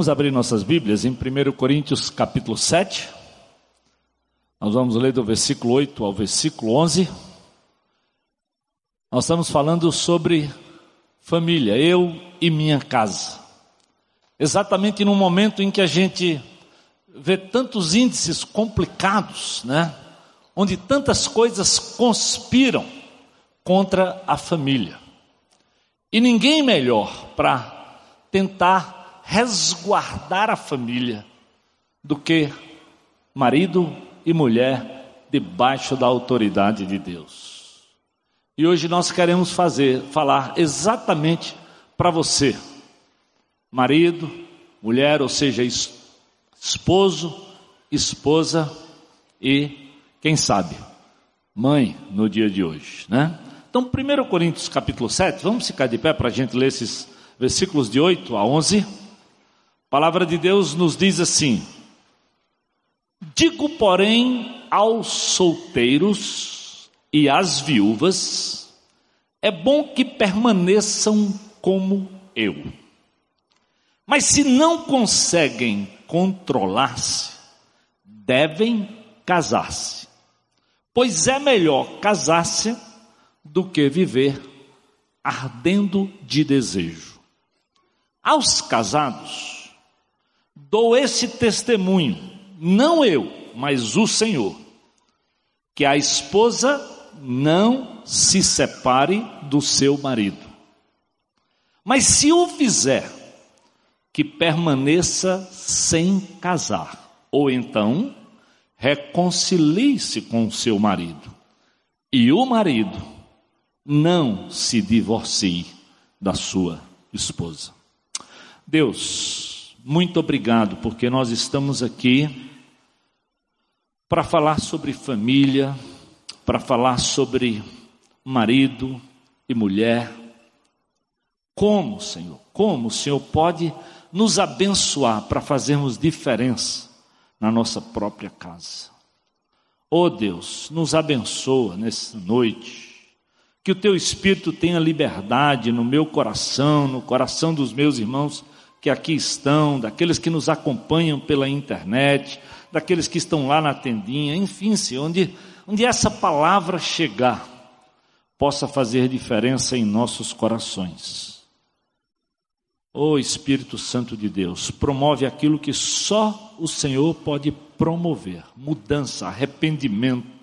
Vamos abrir nossas Bíblias em 1 Coríntios capítulo 7. Nós vamos ler do versículo 8 ao versículo 11. Nós estamos falando sobre família, eu e minha casa. Exatamente no momento em que a gente vê tantos índices complicados, né? Onde tantas coisas conspiram contra a família. E ninguém melhor para tentar resguardar a família do que marido e mulher debaixo da autoridade de Deus. E hoje nós queremos fazer, falar exatamente para você, marido, mulher, ou seja, esposo, esposa e, quem sabe, mãe no dia de hoje, né? Então, 1 Coríntios capítulo 7, vamos ficar de pé para a gente ler esses versículos de 8 a 11. Palavra de Deus nos diz assim: Digo, porém, aos solteiros e às viúvas, é bom que permaneçam como eu. Mas se não conseguem controlar-se, devem casar-se. Pois é melhor casar-se do que viver ardendo de desejo. Aos casados, dou esse testemunho, não eu, mas o Senhor, que a esposa não se separe do seu marido. Mas se o fizer, que permaneça sem casar, ou então reconcilie-se com o seu marido. E o marido não se divorcie da sua esposa. Deus, muito obrigado, porque nós estamos aqui para falar sobre família, para falar sobre marido e mulher. Como, Senhor, como o Senhor pode nos abençoar para fazermos diferença na nossa própria casa? Oh Deus, nos abençoa nessa noite que o teu espírito tenha liberdade no meu coração, no coração dos meus irmãos que aqui estão, daqueles que nos acompanham pela internet, daqueles que estão lá na tendinha, enfim, se onde, onde essa palavra chegar, possa fazer diferença em nossos corações. Ô oh, Espírito Santo de Deus, promove aquilo que só o Senhor pode promover: mudança, arrependimento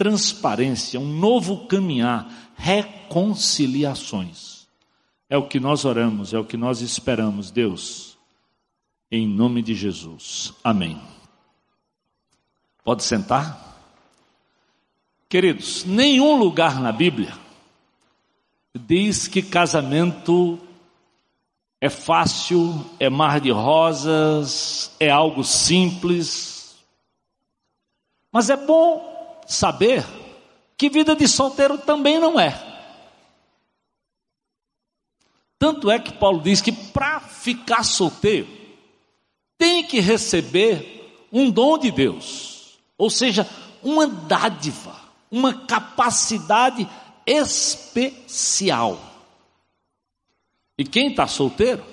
transparência, um novo caminhar, reconciliações. É o que nós oramos, é o que nós esperamos, Deus, em nome de Jesus. Amém. Pode sentar? Queridos, nenhum lugar na Bíblia diz que casamento é fácil, é mar de rosas, é algo simples. Mas é bom saber que vida de solteiro também não é. Tanto é que Paulo diz que para ficar solteiro, tem que receber um dom de Deus, ou seja, uma dádiva, uma capacidade especial. E quem está solteiro,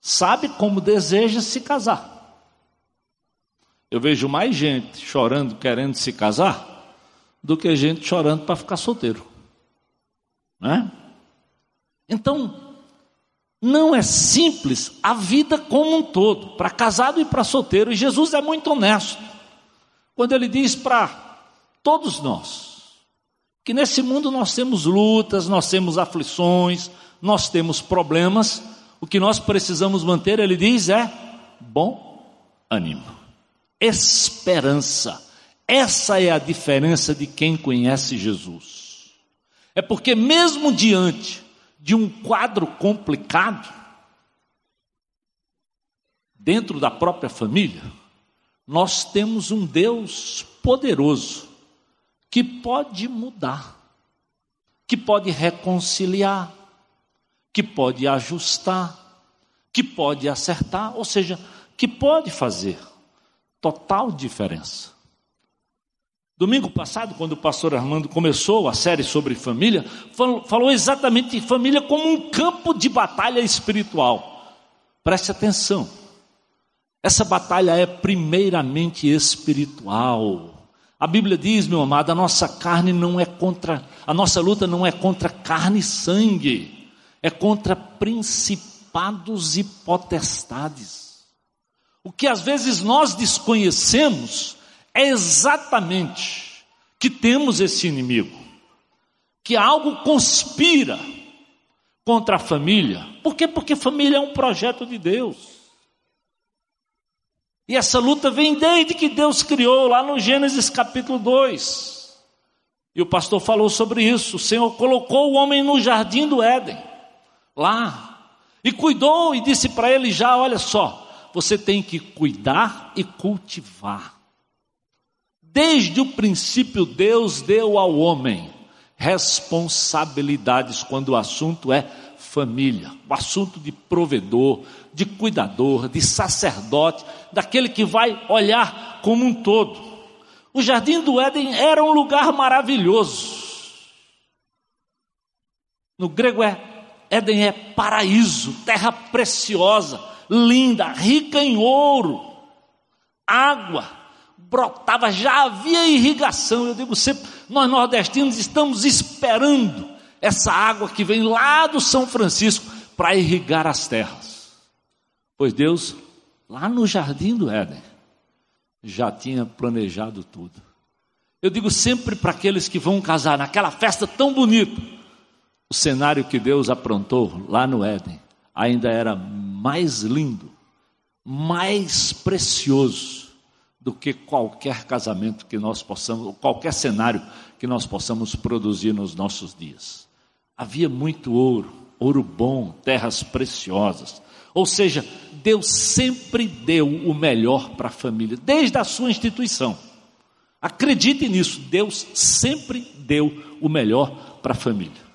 sabe como deseja se casar. Eu vejo mais gente chorando querendo se casar do que gente chorando para ficar solteiro. Né? Então, não é simples a vida como um todo, para casado e para solteiro. E Jesus é muito honesto quando ele diz para todos nós que nesse mundo nós temos lutas, nós temos aflições, nós temos problemas. O que nós precisamos manter, ele diz, é bom ânimo esperança. Essa é a diferença de quem conhece Jesus. É porque, mesmo diante de um quadro complicado, dentro da própria família, nós temos um Deus poderoso que pode mudar, que pode reconciliar, que pode ajustar, que pode acertar, ou seja, que pode fazer total diferença. Domingo passado, quando o pastor Armando começou a série sobre família, falou exatamente de família como um campo de batalha espiritual. Preste atenção. Essa batalha é primeiramente espiritual. A Bíblia diz, meu amado, a nossa carne não é contra, a nossa luta não é contra carne e sangue, é contra principados e potestades. O que às vezes nós desconhecemos é exatamente que temos esse inimigo, que algo conspira contra a família. Por quê? Porque família é um projeto de Deus. E essa luta vem desde que Deus criou, lá no Gênesis capítulo 2. E o pastor falou sobre isso. O Senhor colocou o homem no jardim do Éden, lá, e cuidou e disse para ele: já, olha só, você tem que cuidar e cultivar. Desde o princípio, Deus deu ao homem responsabilidades quando o assunto é família, o assunto de provedor, de cuidador, de sacerdote, daquele que vai olhar como um todo. O jardim do Éden era um lugar maravilhoso. No grego é Éden é paraíso, terra preciosa, linda, rica em ouro, água, brotava, já havia irrigação. Eu digo sempre, nós nordestinos estamos esperando essa água que vem lá do São Francisco para irrigar as terras. Pois Deus, lá no jardim do Éden, já tinha planejado tudo. Eu digo sempre para aqueles que vão casar naquela festa tão bonita, o cenário que Deus aprontou lá no Éden ainda era mais lindo, mais precioso do que qualquer casamento que nós possamos, qualquer cenário que nós possamos produzir nos nossos dias. Havia muito ouro, ouro bom, terras preciosas. Ou seja, Deus sempre deu o melhor para a família, desde a sua instituição. Acredite nisso, Deus sempre deu o melhor para a família.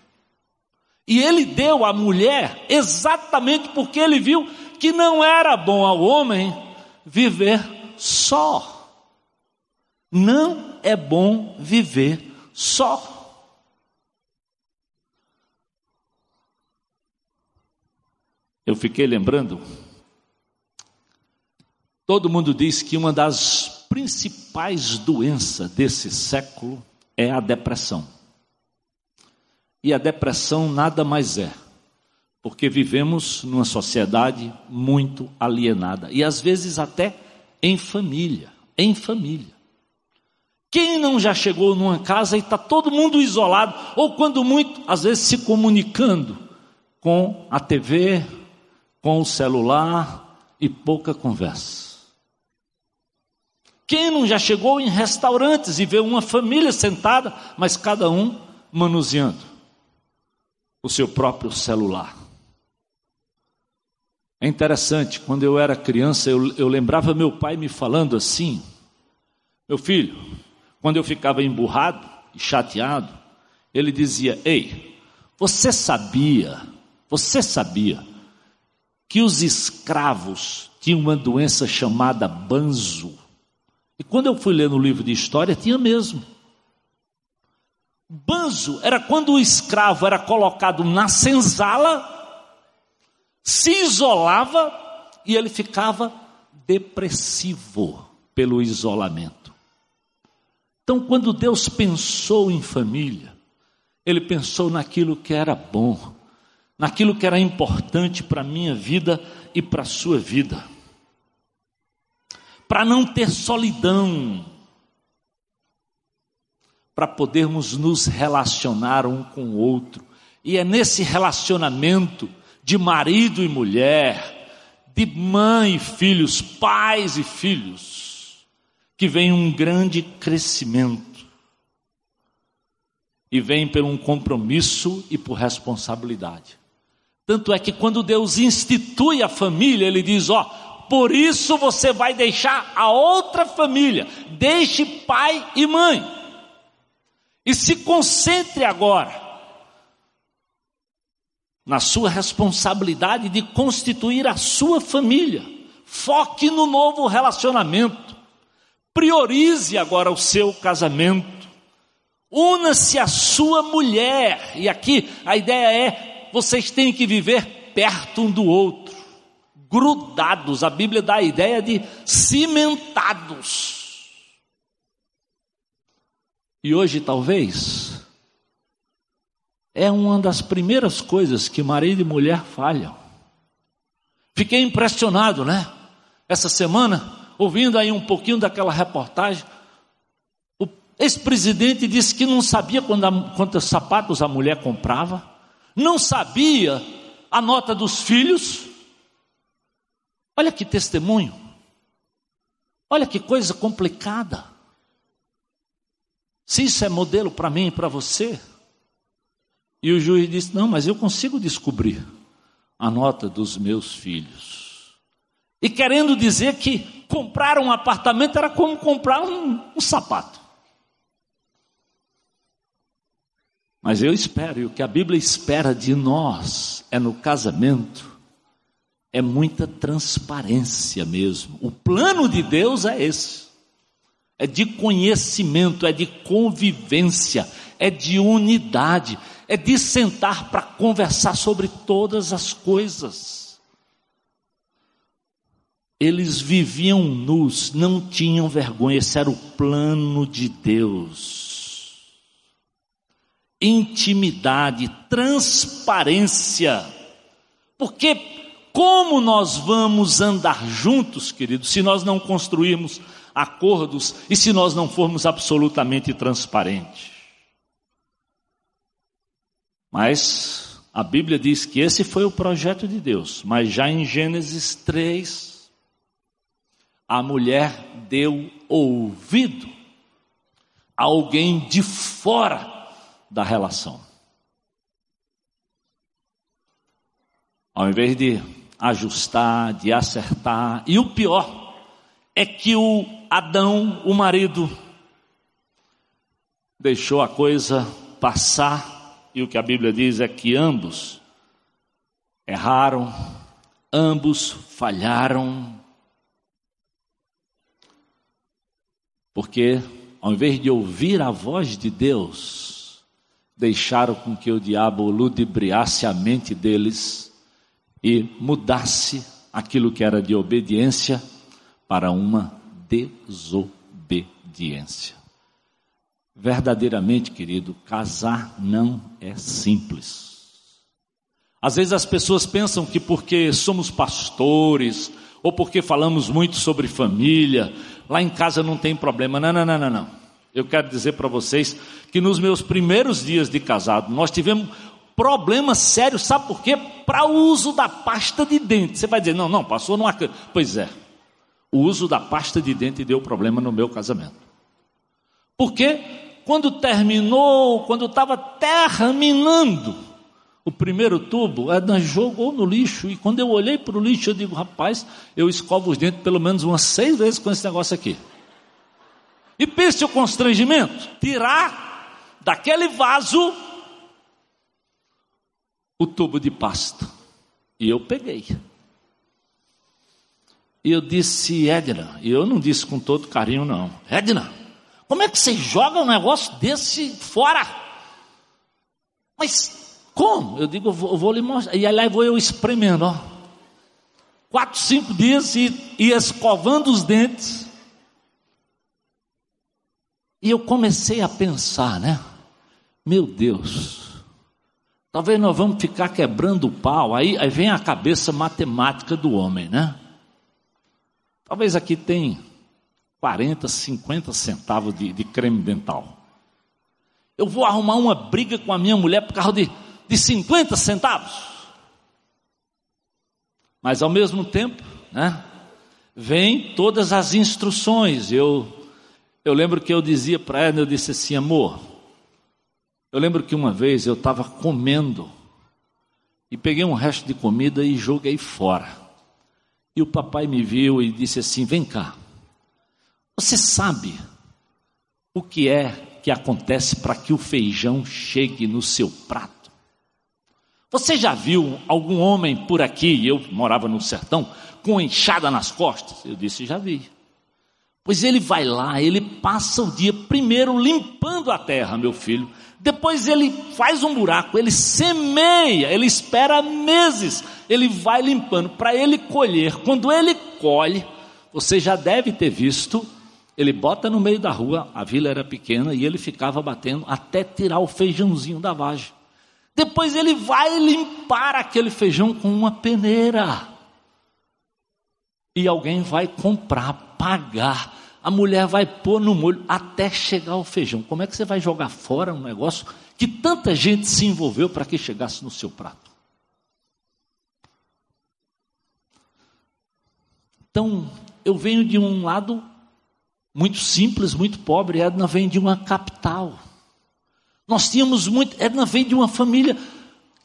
E ele deu à mulher exatamente porque ele viu que não era bom ao homem viver só. Não é bom viver só. eu fiquei lembrando. Todo mundo diz que uma das principais doenças desse século é a depressão. E a depressão nada mais é, porque vivemos numa sociedade muito alienada e às vezes até em família, em família. Quem não já chegou numa casa e está todo mundo isolado, ou quando muito, às vezes se comunicando com a TV, com o celular e pouca conversa. Quem não já chegou em restaurantes e vê uma família sentada, mas cada um manuseando o seu próprio celular? É interessante, quando eu era criança, eu, eu lembrava meu pai me falando assim: Meu filho, quando eu ficava emburrado e chateado, ele dizia: Ei, você sabia, você sabia que os escravos tinham uma doença chamada banzo. E quando eu fui ler no livro de história, tinha mesmo. Banzo era quando o escravo era colocado na senzala, se isolava e ele ficava depressivo pelo isolamento. Então, quando Deus pensou em família, ele pensou naquilo que era bom, naquilo que era importante para a minha vida e para a sua vida. Para não ter solidão, para podermos nos relacionar um com o outro. E é nesse relacionamento de marido e mulher, de mãe e filhos, pais e filhos, que vem um grande crescimento. E vem por um compromisso e por responsabilidade. Tanto é que quando Deus institui a família, Ele diz: Ó, por isso você vai deixar a outra família, deixe pai e mãe, e se concentre agora na sua responsabilidade de constituir a sua família. Foque no novo relacionamento. Priorize agora o seu casamento. Una-se à sua mulher. E aqui a ideia é vocês têm que viver perto um do outro, grudados. A Bíblia dá a ideia de cimentados. E hoje, talvez, é uma das primeiras coisas que marido e mulher falham. Fiquei impressionado, né? Essa semana, ouvindo aí um pouquinho daquela reportagem, o ex-presidente disse que não sabia quantos sapatos a mulher comprava, não sabia a nota dos filhos. Olha que testemunho. Olha que coisa complicada. Se isso é modelo para mim e para você. E o juiz disse: Não, mas eu consigo descobrir a nota dos meus filhos. E querendo dizer que comprar um apartamento era como comprar um, um sapato. Mas eu espero, e o que a Bíblia espera de nós é no casamento, é muita transparência mesmo. O plano de Deus é esse. É de conhecimento, é de convivência, é de unidade, é de sentar para conversar sobre todas as coisas. Eles viviam nus, não tinham vergonha, esse era o plano de Deus. Intimidade, transparência, porque como nós vamos andar juntos, queridos, se nós não construirmos acordos e se nós não formos absolutamente transparentes? Mas a Bíblia diz que esse foi o projeto de Deus, mas já em Gênesis 3, a mulher deu ouvido a alguém de fora da relação. Ao invés de ajustar, de acertar, e o pior é que o Adão, o marido, deixou a coisa passar e o que a Bíblia diz é que ambos erraram, ambos falharam. Porque, ao invés de ouvir a voz de Deus, deixaram com que o diabo ludibriasse a mente deles e mudasse aquilo que era de obediência para uma desobediência. Verdadeiramente, querido, casar não é simples. Às vezes as pessoas pensam que porque somos pastores, ou porque falamos muito sobre família, lá em casa não tem problema. Não, não, não, não, não. Eu quero dizer para vocês que nos meus primeiros dias de casado, nós tivemos problemas sérios, sabe por quê? Para o uso da pasta de dente. Você vai dizer, não, não, passou numa. Pois é, o uso da pasta de dente deu problema no meu casamento. Por quê? Quando terminou, quando estava terminando o primeiro tubo, ela jogou no lixo. E quando eu olhei para o lixo, eu digo, rapaz, eu escovo os dentes pelo menos umas seis vezes com esse negócio aqui. E pense o constrangimento: tirar daquele vaso o tubo de pasta. E eu peguei. E eu disse, Edna, e eu não disse com todo carinho, não. Edna, como é que você joga um negócio desse fora? Mas como? Eu digo, eu vou, eu vou lhe mostrar. E aí lá vou eu espremendo, ó. Quatro, cinco dias e, e escovando os dentes. E eu comecei a pensar, né? Meu Deus, talvez nós vamos ficar quebrando o pau. Aí, aí vem a cabeça matemática do homem, né? Talvez aqui tem 40, 50 centavos de, de creme dental. Eu vou arrumar uma briga com a minha mulher por causa de, de 50 centavos. Mas ao mesmo tempo, né, vem todas as instruções. Eu, eu lembro que eu dizia para ela, eu disse assim, amor, eu lembro que uma vez eu estava comendo e peguei um resto de comida e joguei fora. E o papai me viu e disse assim: Vem cá, você sabe o que é que acontece para que o feijão chegue no seu prato? Você já viu algum homem por aqui, eu morava no sertão, com enxada nas costas? Eu disse, já vi. Pois ele vai lá, ele passa o dia primeiro limpando a terra, meu filho. Depois ele faz um buraco, ele semeia, ele espera meses, ele vai limpando para ele colher. Quando ele colhe, você já deve ter visto, ele bota no meio da rua, a vila era pequena e ele ficava batendo até tirar o feijãozinho da vagem. Depois ele vai limpar aquele feijão com uma peneira. E alguém vai comprar, pagar a mulher vai pôr no molho até chegar o feijão. Como é que você vai jogar fora um negócio que tanta gente se envolveu para que chegasse no seu prato? Então, eu venho de um lado muito simples, muito pobre. Edna vem de uma capital. Nós tínhamos muito. Edna vem de uma família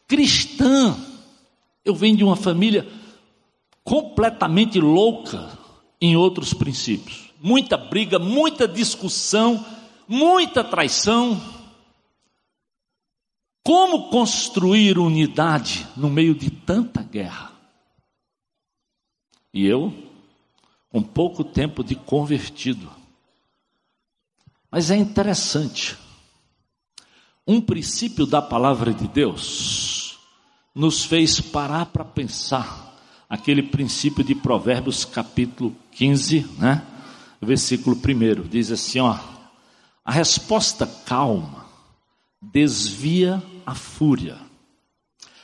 cristã. Eu venho de uma família completamente louca em outros princípios muita briga, muita discussão, muita traição. Como construir unidade no meio de tanta guerra? E eu, com pouco tempo de convertido. Mas é interessante. Um princípio da palavra de Deus nos fez parar para pensar aquele princípio de Provérbios capítulo 15, né? versículo 1, diz assim: ó, a resposta calma desvia a fúria,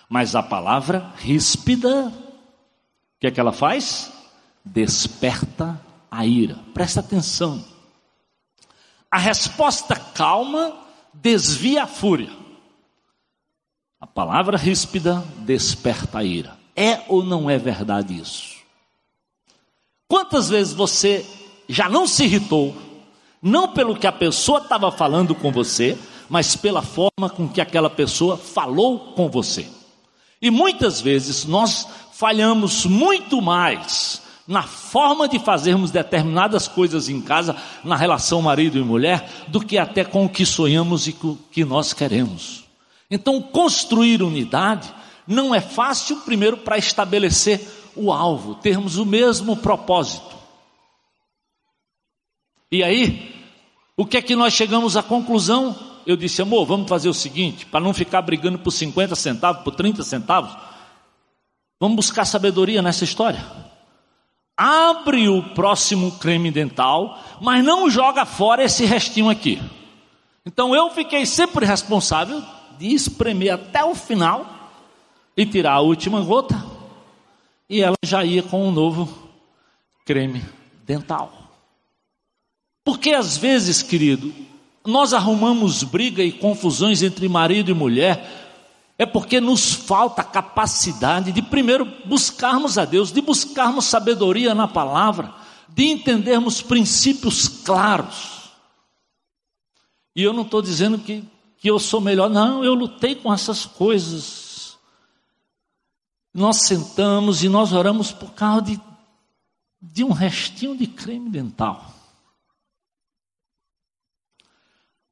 mas a palavra ríspida, o que é que ela faz? Desperta a ira. Presta atenção. A resposta calma desvia a fúria. A palavra ríspida desperta a ira. É ou não é verdade isso? Quantas vezes você já não se irritou, não pelo que a pessoa estava falando com você, mas pela forma com que aquela pessoa falou com você. E muitas vezes nós falhamos muito mais na forma de fazermos determinadas coisas em casa, na relação marido e mulher, do que até com o que sonhamos e com o que nós queremos. Então, construir unidade não é fácil, primeiro, para estabelecer o alvo, termos o mesmo propósito. E aí, o que é que nós chegamos à conclusão? Eu disse, amor, vamos fazer o seguinte, para não ficar brigando por 50 centavos, por 30 centavos, vamos buscar sabedoria nessa história. Abre o próximo creme dental, mas não joga fora esse restinho aqui. Então eu fiquei sempre responsável de espremer até o final e tirar a última gota, e ela já ia com um novo creme dental. Porque às vezes, querido, nós arrumamos briga e confusões entre marido e mulher, é porque nos falta a capacidade de primeiro buscarmos a Deus, de buscarmos sabedoria na palavra, de entendermos princípios claros. E eu não estou dizendo que, que eu sou melhor, não, eu lutei com essas coisas. Nós sentamos e nós oramos por causa de, de um restinho de creme dental.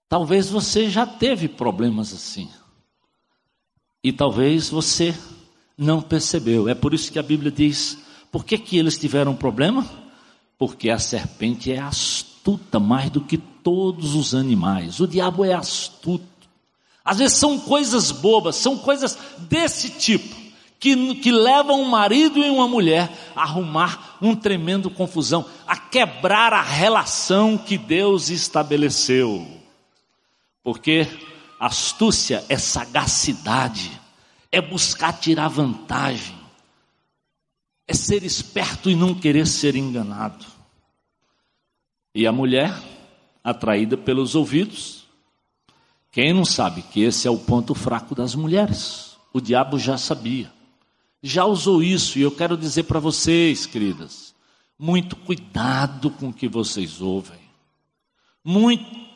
Talvez você já teve problemas assim. E talvez você não percebeu. É por isso que a Bíblia diz: por que, que eles tiveram problema? Porque a serpente é astuta mais do que todos os animais. O diabo é astuto. Às vezes são coisas bobas, são coisas desse tipo, que, que levam um marido e uma mulher a arrumar um tremendo confusão, a quebrar a relação que Deus estabeleceu. Porque astúcia é sagacidade, é buscar tirar vantagem, é ser esperto e não querer ser enganado. E a mulher, atraída pelos ouvidos, quem não sabe que esse é o ponto fraco das mulheres? O diabo já sabia, já usou isso, e eu quero dizer para vocês, queridas, muito cuidado com o que vocês ouvem, muito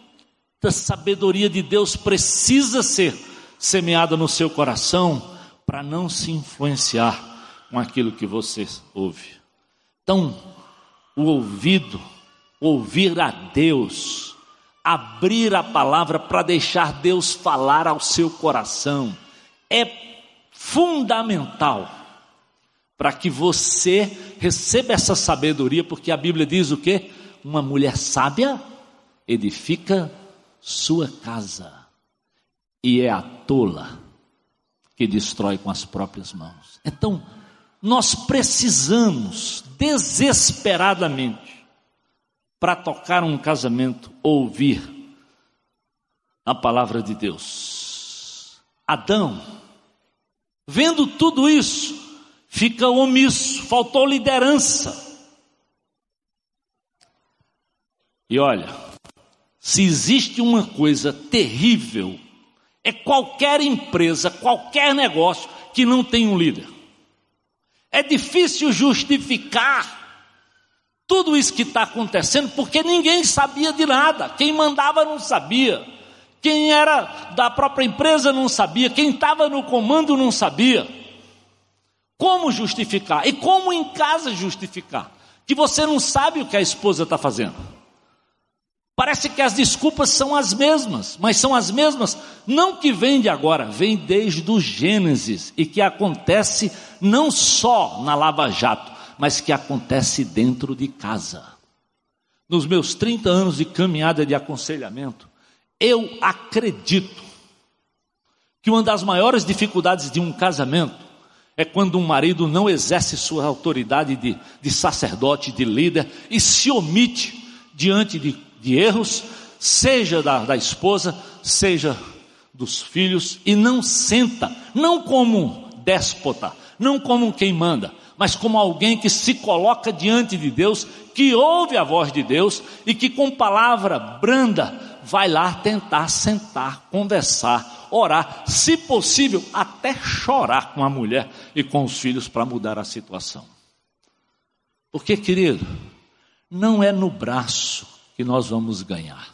da sabedoria de Deus precisa ser semeada no seu coração para não se influenciar com aquilo que você ouve. Então, o ouvido, ouvir a Deus, abrir a palavra para deixar Deus falar ao seu coração, é fundamental para que você receba essa sabedoria, porque a Bíblia diz o que? uma mulher sábia edifica sua casa e é a tola que destrói com as próprias mãos. Então, nós precisamos desesperadamente para tocar um casamento ouvir a palavra de Deus. Adão, vendo tudo isso, fica omisso, faltou liderança. E olha, se existe uma coisa terrível, é qualquer empresa, qualquer negócio que não tem um líder. É difícil justificar tudo isso que está acontecendo, porque ninguém sabia de nada, quem mandava não sabia, quem era da própria empresa não sabia, quem estava no comando não sabia. Como justificar? E como em casa justificar? Que você não sabe o que a esposa está fazendo. Parece que as desculpas são as mesmas, mas são as mesmas não que vem de agora, vem desde o Gênesis e que acontece não só na Lava Jato, mas que acontece dentro de casa. Nos meus 30 anos de caminhada de aconselhamento, eu acredito que uma das maiores dificuldades de um casamento é quando um marido não exerce sua autoridade de, de sacerdote, de líder e se omite diante de, de erros, seja da, da esposa, seja dos filhos, e não senta, não como déspota, não como quem manda, mas como alguém que se coloca diante de Deus, que ouve a voz de Deus e que com palavra branda vai lá tentar sentar, conversar, orar, se possível, até chorar com a mulher e com os filhos para mudar a situação. Porque, querido, não é no braço que nós vamos ganhar.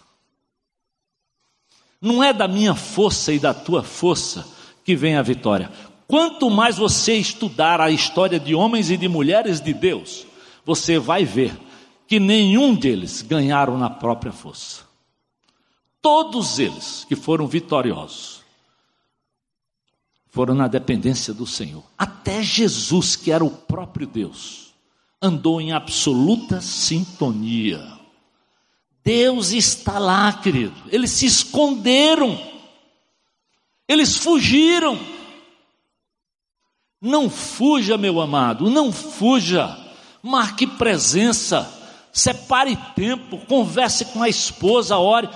Não é da minha força e da tua força que vem a vitória. Quanto mais você estudar a história de homens e de mulheres de Deus, você vai ver que nenhum deles ganharam na própria força. Todos eles que foram vitoriosos foram na dependência do Senhor. Até Jesus, que era o próprio Deus, andou em absoluta sintonia. Deus está lá, querido. Eles se esconderam. Eles fugiram. Não fuja, meu amado, não fuja. Marque presença, separe tempo, converse com a esposa, ore,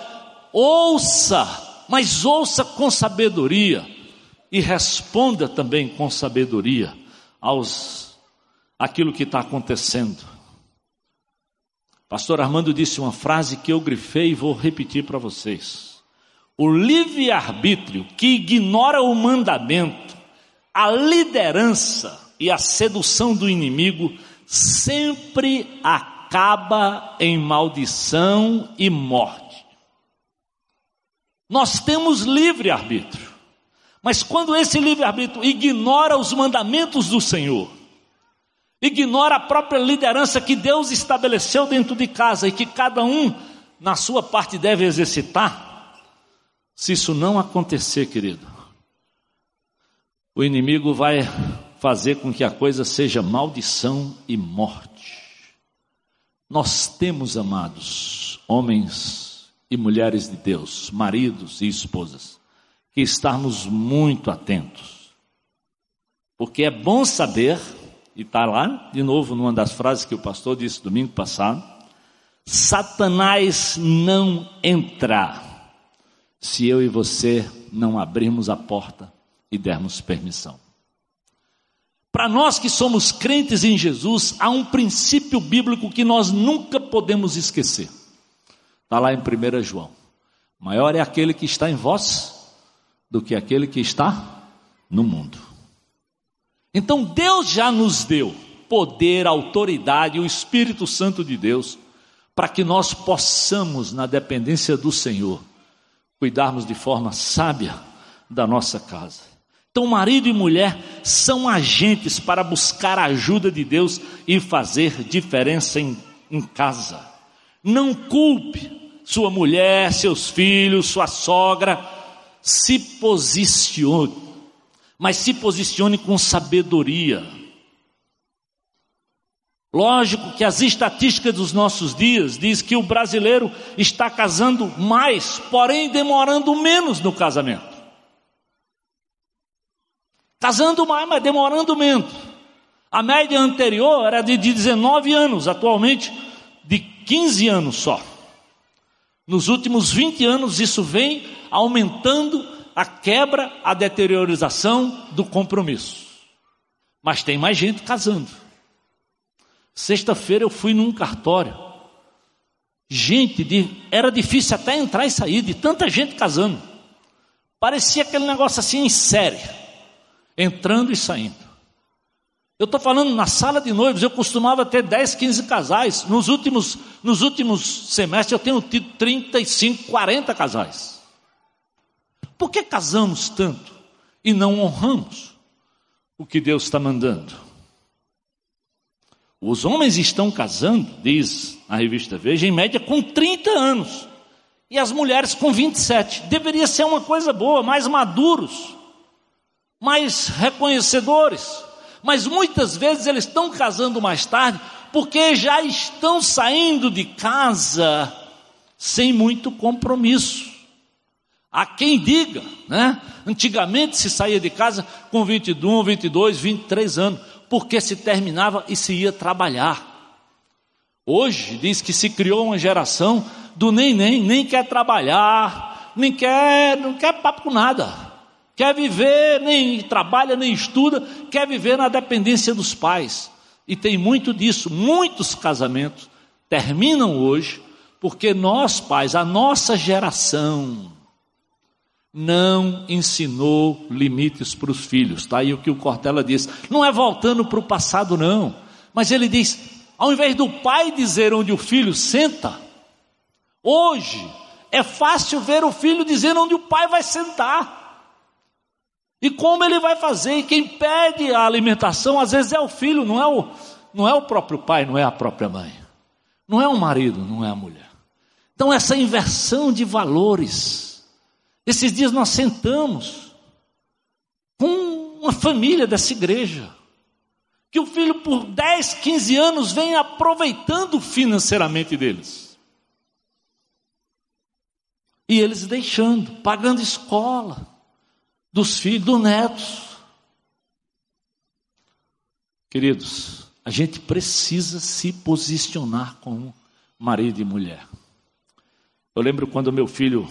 ouça, mas ouça com sabedoria e responda também com sabedoria aos aquilo que está acontecendo. Pastor Armando disse uma frase que eu grifei e vou repetir para vocês. O livre-arbítrio que ignora o mandamento a liderança e a sedução do inimigo sempre acaba em maldição e morte. Nós temos livre arbítrio, mas quando esse livre arbítrio ignora os mandamentos do Senhor, ignora a própria liderança que Deus estabeleceu dentro de casa e que cada um na sua parte deve exercitar, se isso não acontecer, querido, o inimigo vai fazer com que a coisa seja maldição e morte. Nós temos, amados, homens e mulheres de Deus, maridos e esposas, que estarmos muito atentos. Porque é bom saber, e está lá, de novo, numa das frases que o pastor disse domingo passado, Satanás não entrar se eu e você não abrirmos a porta e dermos permissão. Para nós que somos crentes em Jesus, há um princípio bíblico que nós nunca podemos esquecer. Está lá em 1 João. Maior é aquele que está em vós do que aquele que está no mundo. Então Deus já nos deu poder, autoridade, o Espírito Santo de Deus, para que nós possamos, na dependência do Senhor, cuidarmos de forma sábia da nossa casa. Então, marido e mulher são agentes para buscar a ajuda de Deus e fazer diferença em, em casa. Não culpe sua mulher, seus filhos, sua sogra. Se posicione, mas se posicione com sabedoria. Lógico que as estatísticas dos nossos dias diz que o brasileiro está casando mais, porém demorando menos no casamento. Casando mais, mas demorando menos. A média anterior era de 19 anos, atualmente de 15 anos só. Nos últimos 20 anos isso vem aumentando a quebra, a deteriorização do compromisso. Mas tem mais gente casando. Sexta-feira eu fui num cartório. Gente, de, era difícil até entrar e sair de tanta gente casando. Parecia aquele negócio assim em série, entrando e saindo. Eu estou falando na sala de noivos, eu costumava ter 10, 15 casais. Nos últimos, nos últimos semestres eu tenho tido 35, 40 casais. Por que casamos tanto e não honramos o que Deus está mandando? Os homens estão casando, diz a revista Veja, em média com 30 anos. E as mulheres com 27. Deveria ser uma coisa boa, mais maduros, mais reconhecedores. Mas muitas vezes eles estão casando mais tarde porque já estão saindo de casa sem muito compromisso. Há quem diga, né? Antigamente se saía de casa com 21, 22, 23 anos porque se terminava e se ia trabalhar. Hoje diz que se criou uma geração do nem nem, nem quer trabalhar, nem quer, não quer papo com nada. Quer viver, nem trabalha, nem estuda, quer viver na dependência dos pais. E tem muito disso, muitos casamentos terminam hoje porque nós pais, a nossa geração, não ensinou limites para os filhos. Está aí o que o Cortella diz. Não é voltando para o passado, não. Mas ele diz: ao invés do pai dizer onde o filho senta, hoje é fácil ver o filho dizer onde o pai vai sentar. E como ele vai fazer? E quem pede a alimentação, às vezes é o filho, não é o, não é o próprio pai, não é a própria mãe. Não é o marido, não é a mulher. Então, essa inversão de valores esses dias nós sentamos com uma família dessa igreja, que o filho por 10, 15 anos vem aproveitando financeiramente deles. E eles deixando, pagando escola dos filhos, dos netos. Queridos, a gente precisa se posicionar como marido e mulher. Eu lembro quando meu filho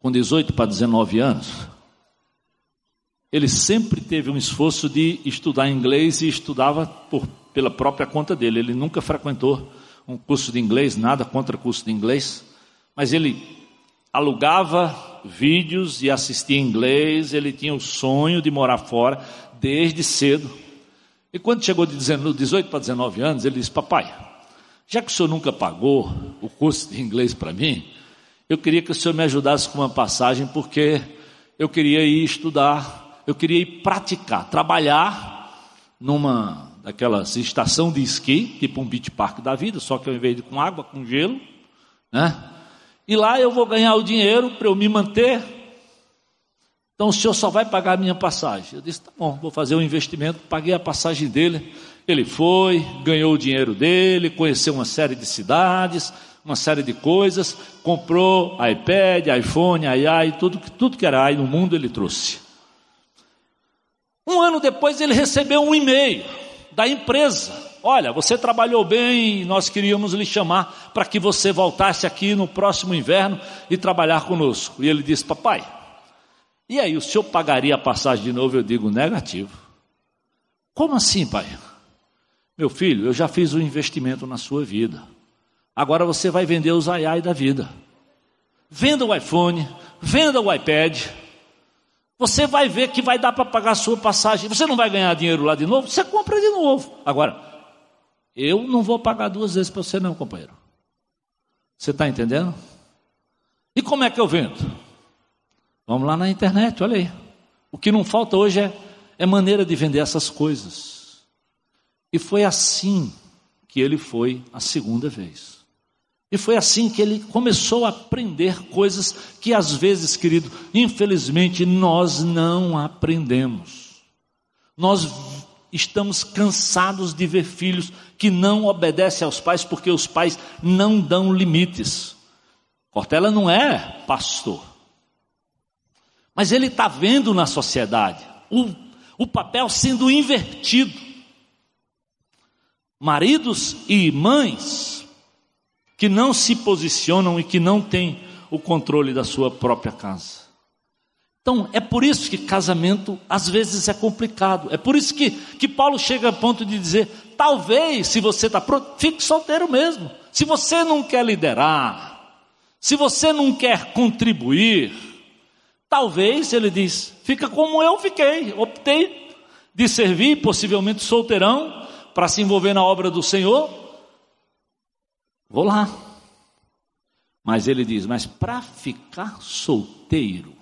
com 18 para 19 anos, ele sempre teve um esforço de estudar inglês e estudava por, pela própria conta dele. Ele nunca frequentou um curso de inglês, nada contra curso de inglês, mas ele alugava vídeos e assistia inglês. Ele tinha o sonho de morar fora desde cedo. E quando chegou de 18 para 19 anos, ele disse: Papai, já que o senhor nunca pagou o curso de inglês para mim, eu queria que o senhor me ajudasse com uma passagem, porque eu queria ir estudar, eu queria ir praticar, trabalhar numa daquelas estação de esqui, tipo um beach park da vida, só que ao invés de com água, com gelo, né? E lá eu vou ganhar o dinheiro para eu me manter. Então o senhor só vai pagar a minha passagem. Eu disse, tá bom, vou fazer um investimento, paguei a passagem dele. Ele foi, ganhou o dinheiro dele, conheceu uma série de cidades, uma série de coisas, comprou iPad, iPhone, AI, tudo, tudo que era AI no mundo ele trouxe. Um ano depois ele recebeu um e-mail da empresa. Olha, você trabalhou bem nós queríamos lhe chamar para que você voltasse aqui no próximo inverno e trabalhar conosco. E ele disse: Papai, e aí, o senhor pagaria a passagem de novo? Eu digo: Negativo. Como assim, pai? Meu filho, eu já fiz um investimento na sua vida. Agora você vai vender os ai da vida. Venda o iPhone, venda o iPad. Você vai ver que vai dar para pagar a sua passagem. Você não vai ganhar dinheiro lá de novo, você compra de novo. Agora, eu não vou pagar duas vezes para você, não, companheiro. Você está entendendo? E como é que eu vendo? Vamos lá na internet, olha aí. O que não falta hoje é, é maneira de vender essas coisas. E foi assim que ele foi a segunda vez. E foi assim que ele começou a aprender coisas que às vezes, querido, infelizmente nós não aprendemos. Nós estamos cansados de ver filhos que não obedecem aos pais porque os pais não dão limites. Cortella não é pastor, mas ele está vendo na sociedade o, o papel sendo invertido. Maridos e mães que não se posicionam e que não têm o controle da sua própria casa. Então, é por isso que casamento às vezes é complicado. É por isso que, que Paulo chega a ponto de dizer: talvez, se você está pronto, fique solteiro mesmo. Se você não quer liderar, se você não quer contribuir, talvez, ele diz, fica como eu fiquei. Optei de servir, possivelmente solteirão, para se envolver na obra do Senhor. Vou lá. Mas ele diz: mas para ficar solteiro,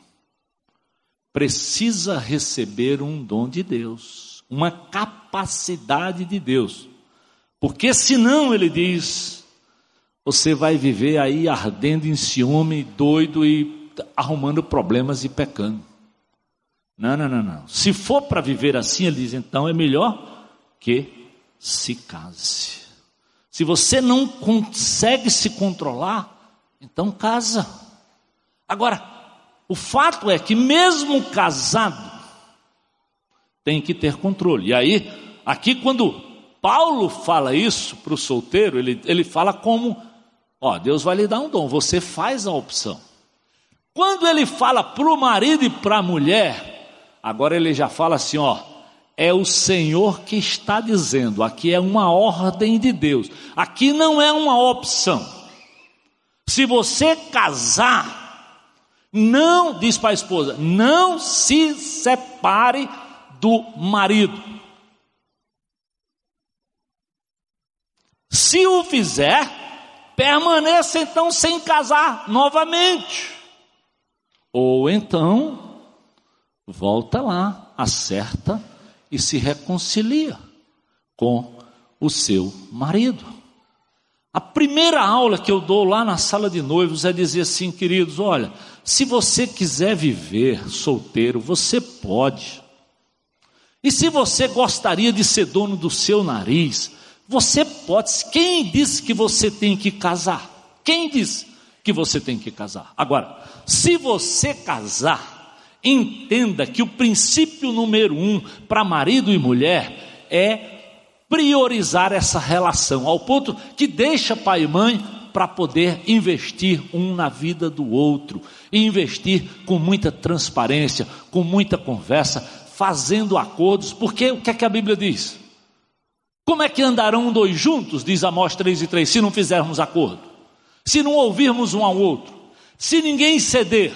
precisa receber um dom de Deus, uma capacidade de Deus. Porque senão, ele diz, você vai viver aí ardendo em ciúme, doido e arrumando problemas e pecando. Não, não, não, não. Se for para viver assim, ele diz, então é melhor que se case. Se você não consegue se controlar, então casa. Agora, o fato é que mesmo casado tem que ter controle. E aí, aqui quando Paulo fala isso para o solteiro, ele, ele fala como, ó, Deus vai lhe dar um dom, você faz a opção. Quando ele fala para o marido e para a mulher, agora ele já fala assim, ó, é o Senhor que está dizendo, aqui é uma ordem de Deus, aqui não é uma opção. Se você casar, não, diz para a esposa, não se separe do marido. Se o fizer, permaneça então sem casar novamente. Ou então, volta lá, acerta e se reconcilia com o seu marido. A primeira aula que eu dou lá na sala de noivos é dizer assim, queridos, olha, se você quiser viver solteiro, você pode. E se você gostaria de ser dono do seu nariz, você pode. Quem disse que você tem que casar? Quem disse que você tem que casar? Agora, se você casar, entenda que o princípio número um para marido e mulher é priorizar essa relação, ao ponto que deixa pai e mãe para poder investir um na vida do outro, e investir com muita transparência, com muita conversa, fazendo acordos, porque o que é que a Bíblia diz? Como é que andarão dois juntos, diz Amós 3 e 3, se não fizermos acordo? Se não ouvirmos um ao outro? Se ninguém ceder?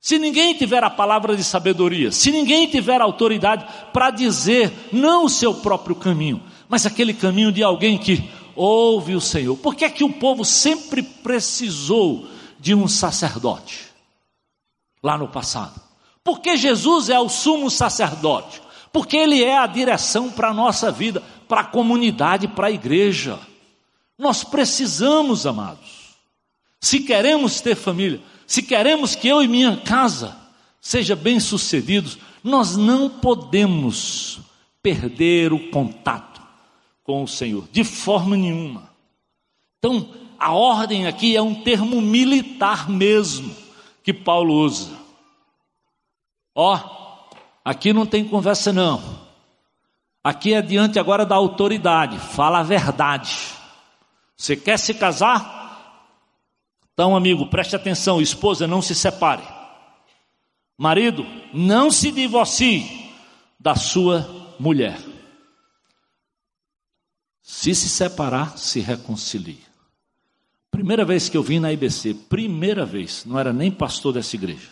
Se ninguém tiver a palavra de sabedoria, se ninguém tiver autoridade para dizer não o seu próprio caminho, mas aquele caminho de alguém que ouve o Senhor. Por que é que o povo sempre precisou de um sacerdote lá no passado? Porque Jesus é o sumo sacerdote, porque ele é a direção para a nossa vida, para a comunidade, para a igreja. Nós precisamos, amados. Se queremos ter família, se queremos que eu e minha casa seja bem sucedidos, nós não podemos perder o contato com o Senhor, de forma nenhuma. Então, a ordem aqui é um termo militar mesmo, que Paulo usa. Ó, aqui não tem conversa não. Aqui é diante agora da autoridade, fala a verdade. Você quer se casar? Então, amigo, preste atenção: esposa, não se separe. Marido, não se divorcie da sua mulher. Se se separar, se reconcilie. Primeira vez que eu vim na IBC, primeira vez, não era nem pastor dessa igreja.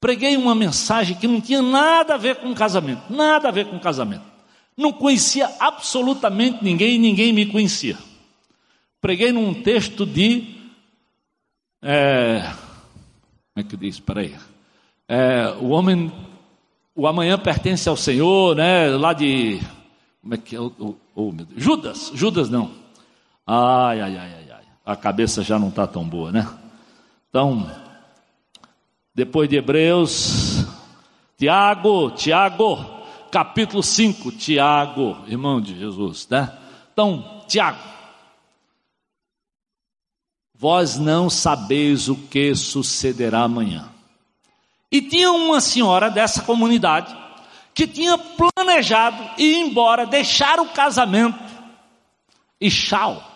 Preguei uma mensagem que não tinha nada a ver com casamento, nada a ver com casamento. Não conhecia absolutamente ninguém e ninguém me conhecia. Preguei num texto de é, como é que diz? Peraí. É, o homem, o amanhã pertence ao Senhor, né? Lá de. Como é que é? Oh, oh, Judas, Judas não. Ai, ai, ai, ai, ai. A cabeça já não está tão boa, né? Então, depois de Hebreus, Tiago, Tiago, capítulo 5, Tiago, irmão de Jesus, né? Então, Tiago, vós não sabeis o que sucederá amanhã. E tinha uma senhora dessa comunidade que tinha planejado ir embora, deixar o casamento e tchau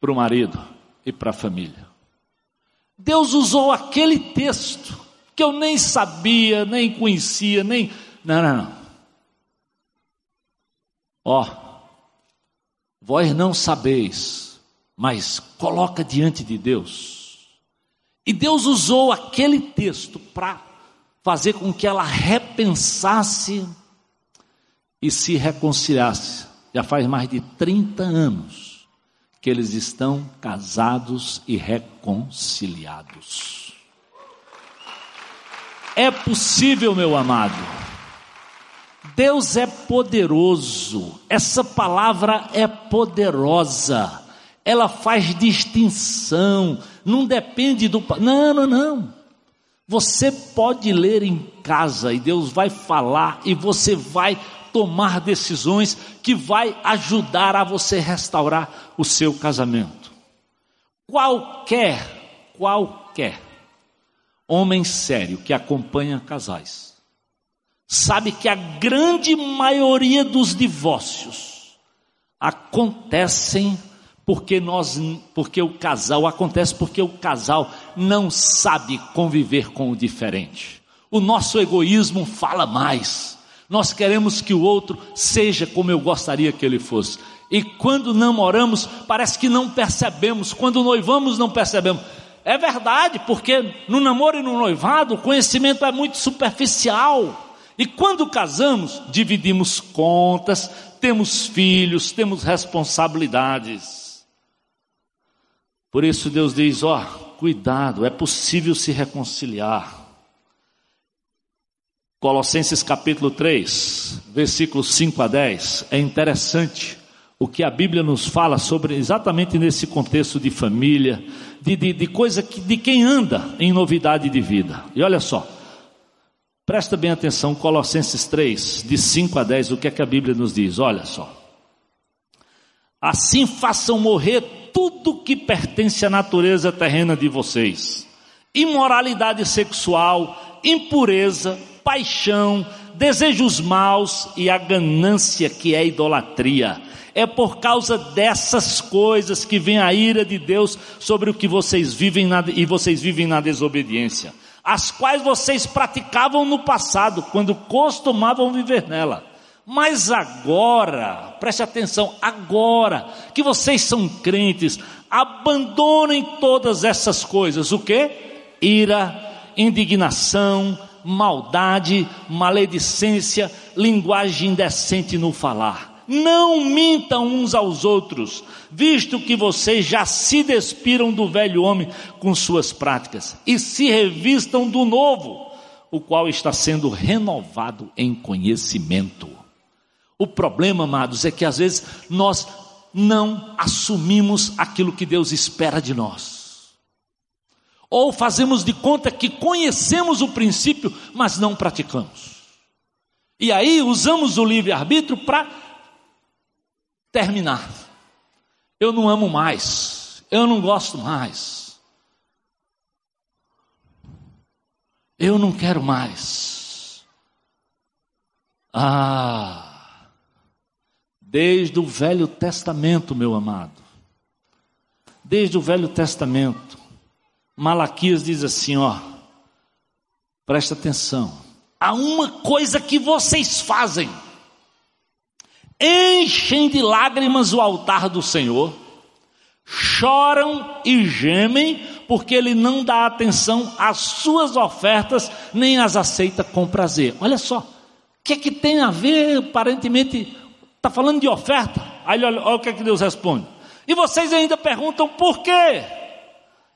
para o marido e para a família. Deus usou aquele texto que eu nem sabia, nem conhecia, nem. Não, não, não. Ó, vós não sabeis, mas coloca diante de Deus. E Deus usou aquele texto para fazer com que ela repensasse e se reconciliasse. Já faz mais de 30 anos que eles estão casados e reconciliados. É possível, meu amado. Deus é poderoso. Essa palavra é poderosa. Ela faz distinção. Não depende do. Não, não, não. Você pode ler em casa e Deus vai falar e você vai tomar decisões que vai ajudar a você restaurar o seu casamento. Qualquer, qualquer homem sério que acompanha casais, sabe que a grande maioria dos divórcios acontecem porque nós, porque o casal acontece porque o casal não sabe conviver com o diferente. O nosso egoísmo fala mais. Nós queremos que o outro seja como eu gostaria que ele fosse. E quando namoramos, parece que não percebemos. Quando noivamos, não percebemos. É verdade, porque no namoro e no noivado o conhecimento é muito superficial. E quando casamos, dividimos contas, temos filhos, temos responsabilidades. Por isso Deus diz: ó, cuidado, é possível se reconciliar. Colossenses capítulo 3, versículos 5 a 10, é interessante o que a Bíblia nos fala sobre exatamente nesse contexto de família, de, de, de coisa que, de quem anda em novidade de vida. E olha só, presta bem atenção, Colossenses 3, de 5 a 10, o que é que a Bíblia nos diz? Olha só. Assim façam morrer tudo que pertence à natureza terrena de vocês: imoralidade sexual, impureza, paixão, desejos maus e a ganância que é idolatria é por causa dessas coisas que vem a ira de Deus sobre o que vocês vivem na, e vocês vivem na desobediência, as quais vocês praticavam no passado, quando costumavam viver nela. Mas agora, preste atenção, agora que vocês são crentes, abandonem todas essas coisas. O que? Ira, indignação, maldade, maledicência, linguagem indecente no falar não mintam uns aos outros, visto que vocês já se despiram do velho homem com suas práticas e se revistam do novo, o qual está sendo renovado em conhecimento. O problema, amados, é que às vezes nós não assumimos aquilo que Deus espera de nós. Ou fazemos de conta que conhecemos o princípio, mas não praticamos. E aí usamos o livre-arbítrio para terminar. Eu não amo mais, eu não gosto mais, eu não quero mais. Ah, desde o Velho Testamento, meu amado, desde o Velho Testamento, Malaquias diz assim: ó, presta atenção, há uma coisa que vocês fazem. Enchem de lágrimas o altar do Senhor, choram e gemem, porque ele não dá atenção às suas ofertas, nem as aceita com prazer. Olha só, o que é que tem a ver, aparentemente, está falando de oferta? Aí olha, olha o que é que Deus responde. E vocês ainda perguntam por quê?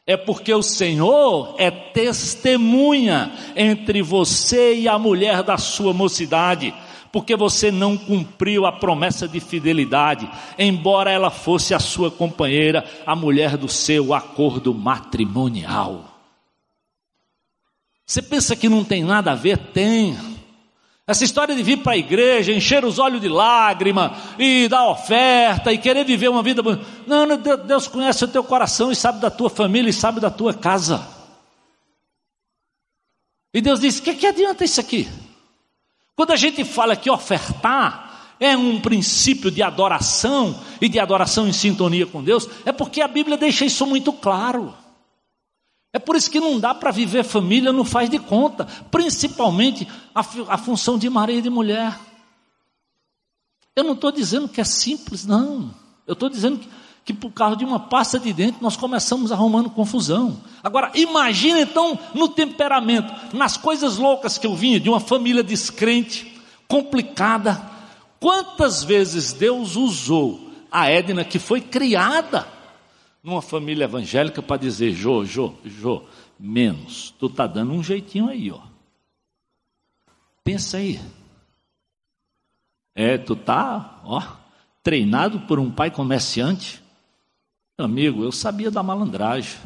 É porque o Senhor é testemunha entre você e a mulher da sua mocidade porque você não cumpriu a promessa de fidelidade, embora ela fosse a sua companheira, a mulher do seu acordo matrimonial. Você pensa que não tem nada a ver? Tem. Essa história de vir para a igreja, encher os olhos de lágrima e dar oferta e querer viver uma vida. Não, não, Deus conhece o teu coração e sabe da tua família e sabe da tua casa. E Deus diz: o que, que adianta isso aqui? Quando a gente fala que ofertar é um princípio de adoração e de adoração em sintonia com Deus, é porque a Bíblia deixa isso muito claro. É por isso que não dá para viver família, não faz de conta, principalmente a, a função de marido e de mulher. Eu não estou dizendo que é simples, não. Eu estou dizendo que, que, por causa de uma pasta de dente nós começamos arrumando confusão. Agora, imagina então no temperamento, nas coisas loucas que eu vinha de uma família descrente, complicada. Quantas vezes Deus usou a Edna que foi criada numa família evangélica para dizer, Jô, Jô, Jô, menos. Tu tá dando um jeitinho aí, ó. Pensa aí. É, tu tá, ó, treinado por um pai comerciante. Amigo, eu sabia da malandragem.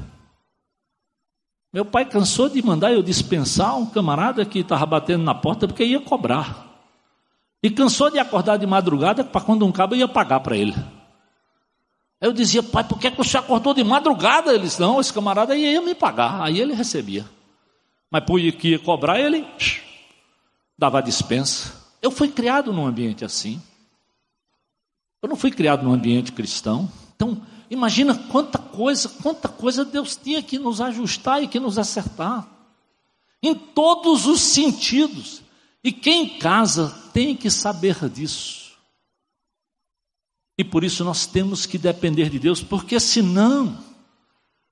Meu pai cansou de mandar eu dispensar um camarada que estava batendo na porta porque ia cobrar. E cansou de acordar de madrugada para quando um cabo ia pagar para ele. Eu dizia, pai, por que, que você acordou de madrugada? Eles, não, esse camarada ia me pagar. Aí ele recebia. Mas por que ia cobrar, ele dava dispensa. Eu fui criado num ambiente assim. Eu não fui criado num ambiente cristão. Então, imagina quanta coisa, quanta coisa Deus tinha que nos ajustar e que nos acertar. Em todos os sentidos. E quem casa tem que saber disso. E por isso nós temos que depender de Deus, porque senão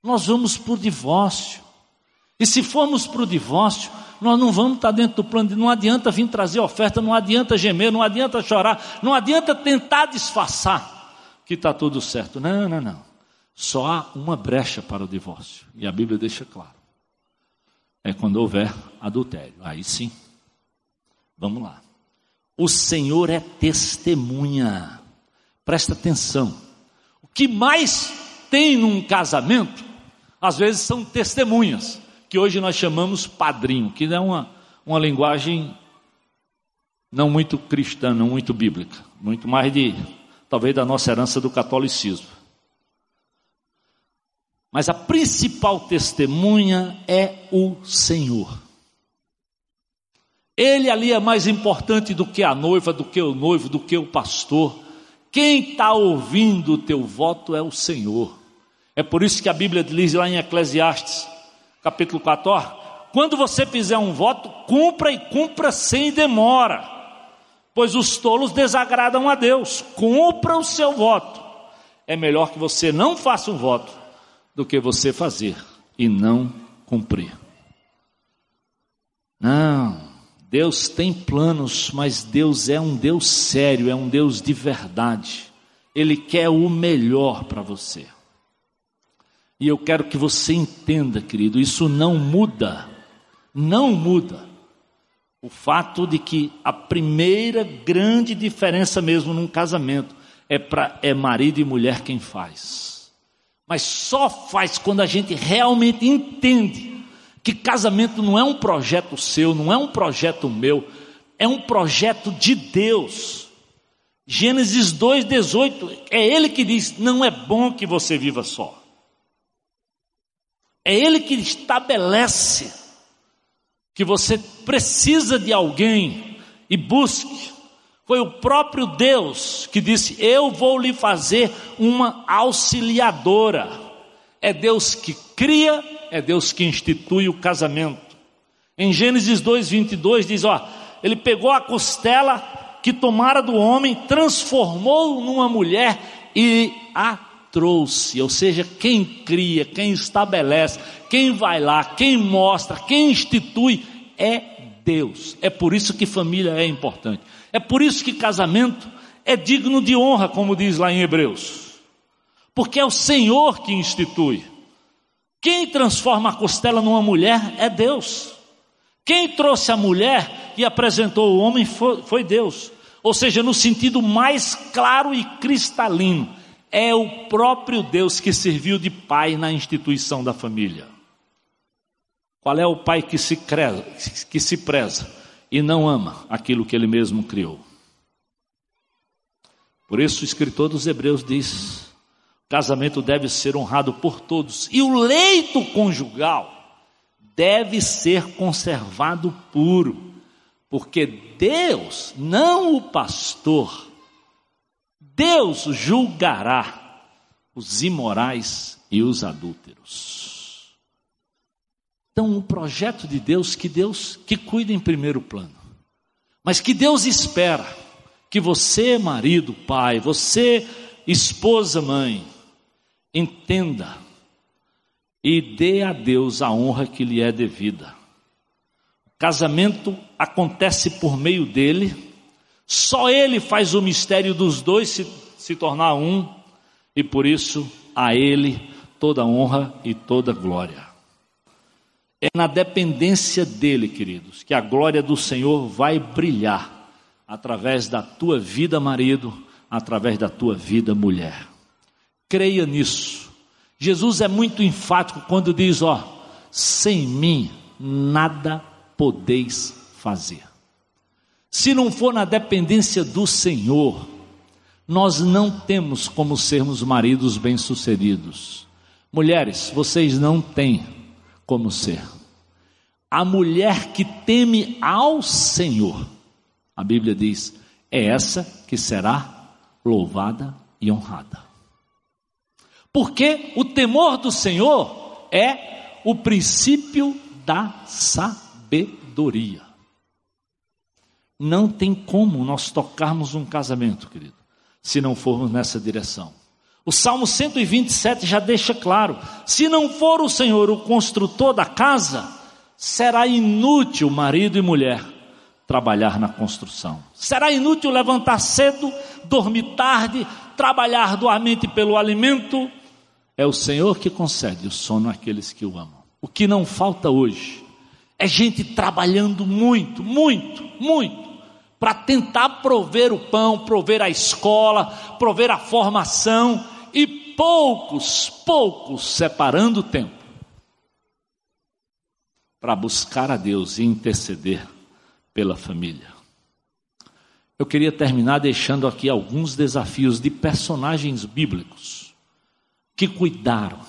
nós vamos para o divórcio. E se formos para o divórcio, nós não vamos estar dentro do plano, de, não adianta vir trazer oferta, não adianta gemer, não adianta chorar, não adianta tentar disfarçar que está tudo certo. Não, não, não. Só há uma brecha para o divórcio. E a Bíblia deixa claro. É quando houver adultério. Aí sim. Vamos lá. O Senhor é testemunha. Presta atenção. O que mais tem num casamento, às vezes são testemunhas, que hoje nós chamamos padrinho, que é uma, uma linguagem não muito cristã, não muito bíblica, muito mais de, talvez, da nossa herança do catolicismo. Mas a principal testemunha é o Senhor. Ele ali é mais importante do que a noiva, do que o noivo, do que o pastor. Quem está ouvindo o teu voto é o Senhor. É por isso que a Bíblia diz lá em Eclesiastes, capítulo 14: quando você fizer um voto, cumpra e cumpra sem demora, pois os tolos desagradam a Deus. Cumpra o seu voto. É melhor que você não faça um voto do que você fazer e não cumprir. Não. Deus tem planos, mas Deus é um Deus sério, é um Deus de verdade. Ele quer o melhor para você. E eu quero que você entenda, querido, isso não muda, não muda. O fato de que a primeira grande diferença mesmo num casamento é para é marido e mulher quem faz. Mas só faz quando a gente realmente entende que casamento não é um projeto seu, não é um projeto meu, é um projeto de Deus. Gênesis 2,18, é Ele que diz: não é bom que você viva só. É Ele que estabelece que você precisa de alguém e busque. Foi o próprio Deus que disse: Eu vou lhe fazer uma auxiliadora. É Deus que cria é Deus que institui o casamento. Em Gênesis 2, 22 diz: Ó, ele pegou a costela que tomara do homem, transformou numa mulher e a trouxe. Ou seja, quem cria, quem estabelece, quem vai lá, quem mostra, quem institui é Deus. É por isso que família é importante. É por isso que casamento é digno de honra, como diz lá em Hebreus. Porque é o Senhor que institui. Quem transforma a costela numa mulher é Deus. Quem trouxe a mulher e apresentou o homem foi, Deus. Ou seja, no sentido mais claro e cristalino, é o próprio Deus que serviu de pai na instituição da família. Qual é o pai que se, que se preza? e não ama aquilo que ele mesmo criou. Por isso o escritor dos Hebreus diz: casamento deve ser honrado por todos e o leito conjugal deve ser conservado puro, porque Deus, não o pastor, Deus julgará os imorais e os adúlteros. Então, o projeto de Deus, que Deus que cuida em primeiro plano, mas que Deus espera que você, marido, pai, você, esposa, mãe, entenda e dê a Deus a honra que lhe é devida. O casamento acontece por meio dele, só ele faz o mistério dos dois se, se tornar um, e por isso a ele toda honra e toda glória. É na dependência dele, queridos, que a glória do Senhor vai brilhar através da tua vida, marido, através da tua vida, mulher. Creia nisso. Jesus é muito enfático quando diz: Ó, sem mim nada podeis fazer. Se não for na dependência do Senhor, nós não temos como sermos maridos bem-sucedidos. Mulheres, vocês não têm como ser. A mulher que teme ao Senhor, a Bíblia diz, é essa que será louvada e honrada. Porque o temor do Senhor é o princípio da sabedoria. Não tem como nós tocarmos um casamento, querido, se não formos nessa direção. O Salmo 127 já deixa claro: se não for o Senhor o construtor da casa, será inútil marido e mulher trabalhar na construção. Será inútil levantar cedo, dormir tarde, trabalhar doamente pelo alimento, é o Senhor que concede o sono àqueles que o amam. O que não falta hoje é gente trabalhando muito, muito, muito, para tentar prover o pão, prover a escola, prover a formação, e poucos, poucos separando o tempo para buscar a Deus e interceder pela família. Eu queria terminar deixando aqui alguns desafios de personagens bíblicos que cuidaram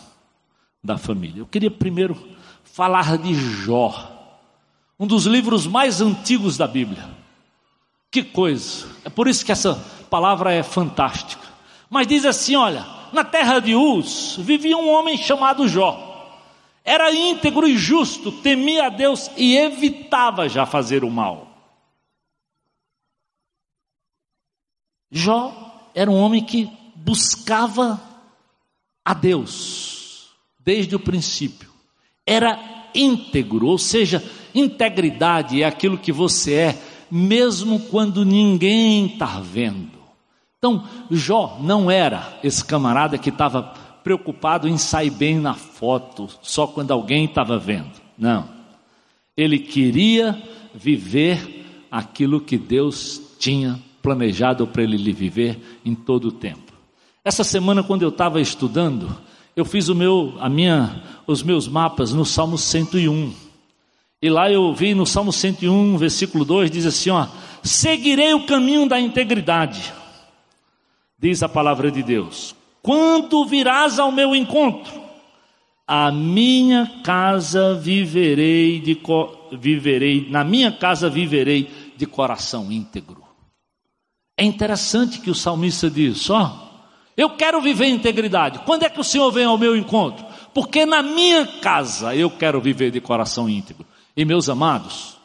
da família. Eu queria primeiro falar de Jó, um dos livros mais antigos da Bíblia. Que coisa! É por isso que essa palavra é fantástica. Mas diz assim: olha, na terra de Uz vivia um homem chamado Jó. Era íntegro e justo, temia a Deus e evitava já fazer o mal. Jó era um homem que buscava a Deus desde o princípio. Era íntegro, ou seja, integridade é aquilo que você é, mesmo quando ninguém está vendo. Então, Jó não era esse camarada que estava preocupado em sair bem na foto, só quando alguém estava vendo. Não. Ele queria viver aquilo que Deus tinha planejado para ele viver em todo o tempo. Essa semana, quando eu estava estudando, eu fiz o meu, a minha, os meus mapas no Salmo 101. E lá eu vi no Salmo 101, versículo 2, diz assim: ó, seguirei o caminho da integridade, diz a palavra de Deus. Quando virás ao meu encontro, a minha casa viverei de viverei, na minha casa viverei de coração íntegro. É interessante que o salmista diz, ó, eu quero viver integridade. Quando é que o Senhor vem ao meu encontro? Porque na minha casa eu quero viver de coração íntegro. E meus amados,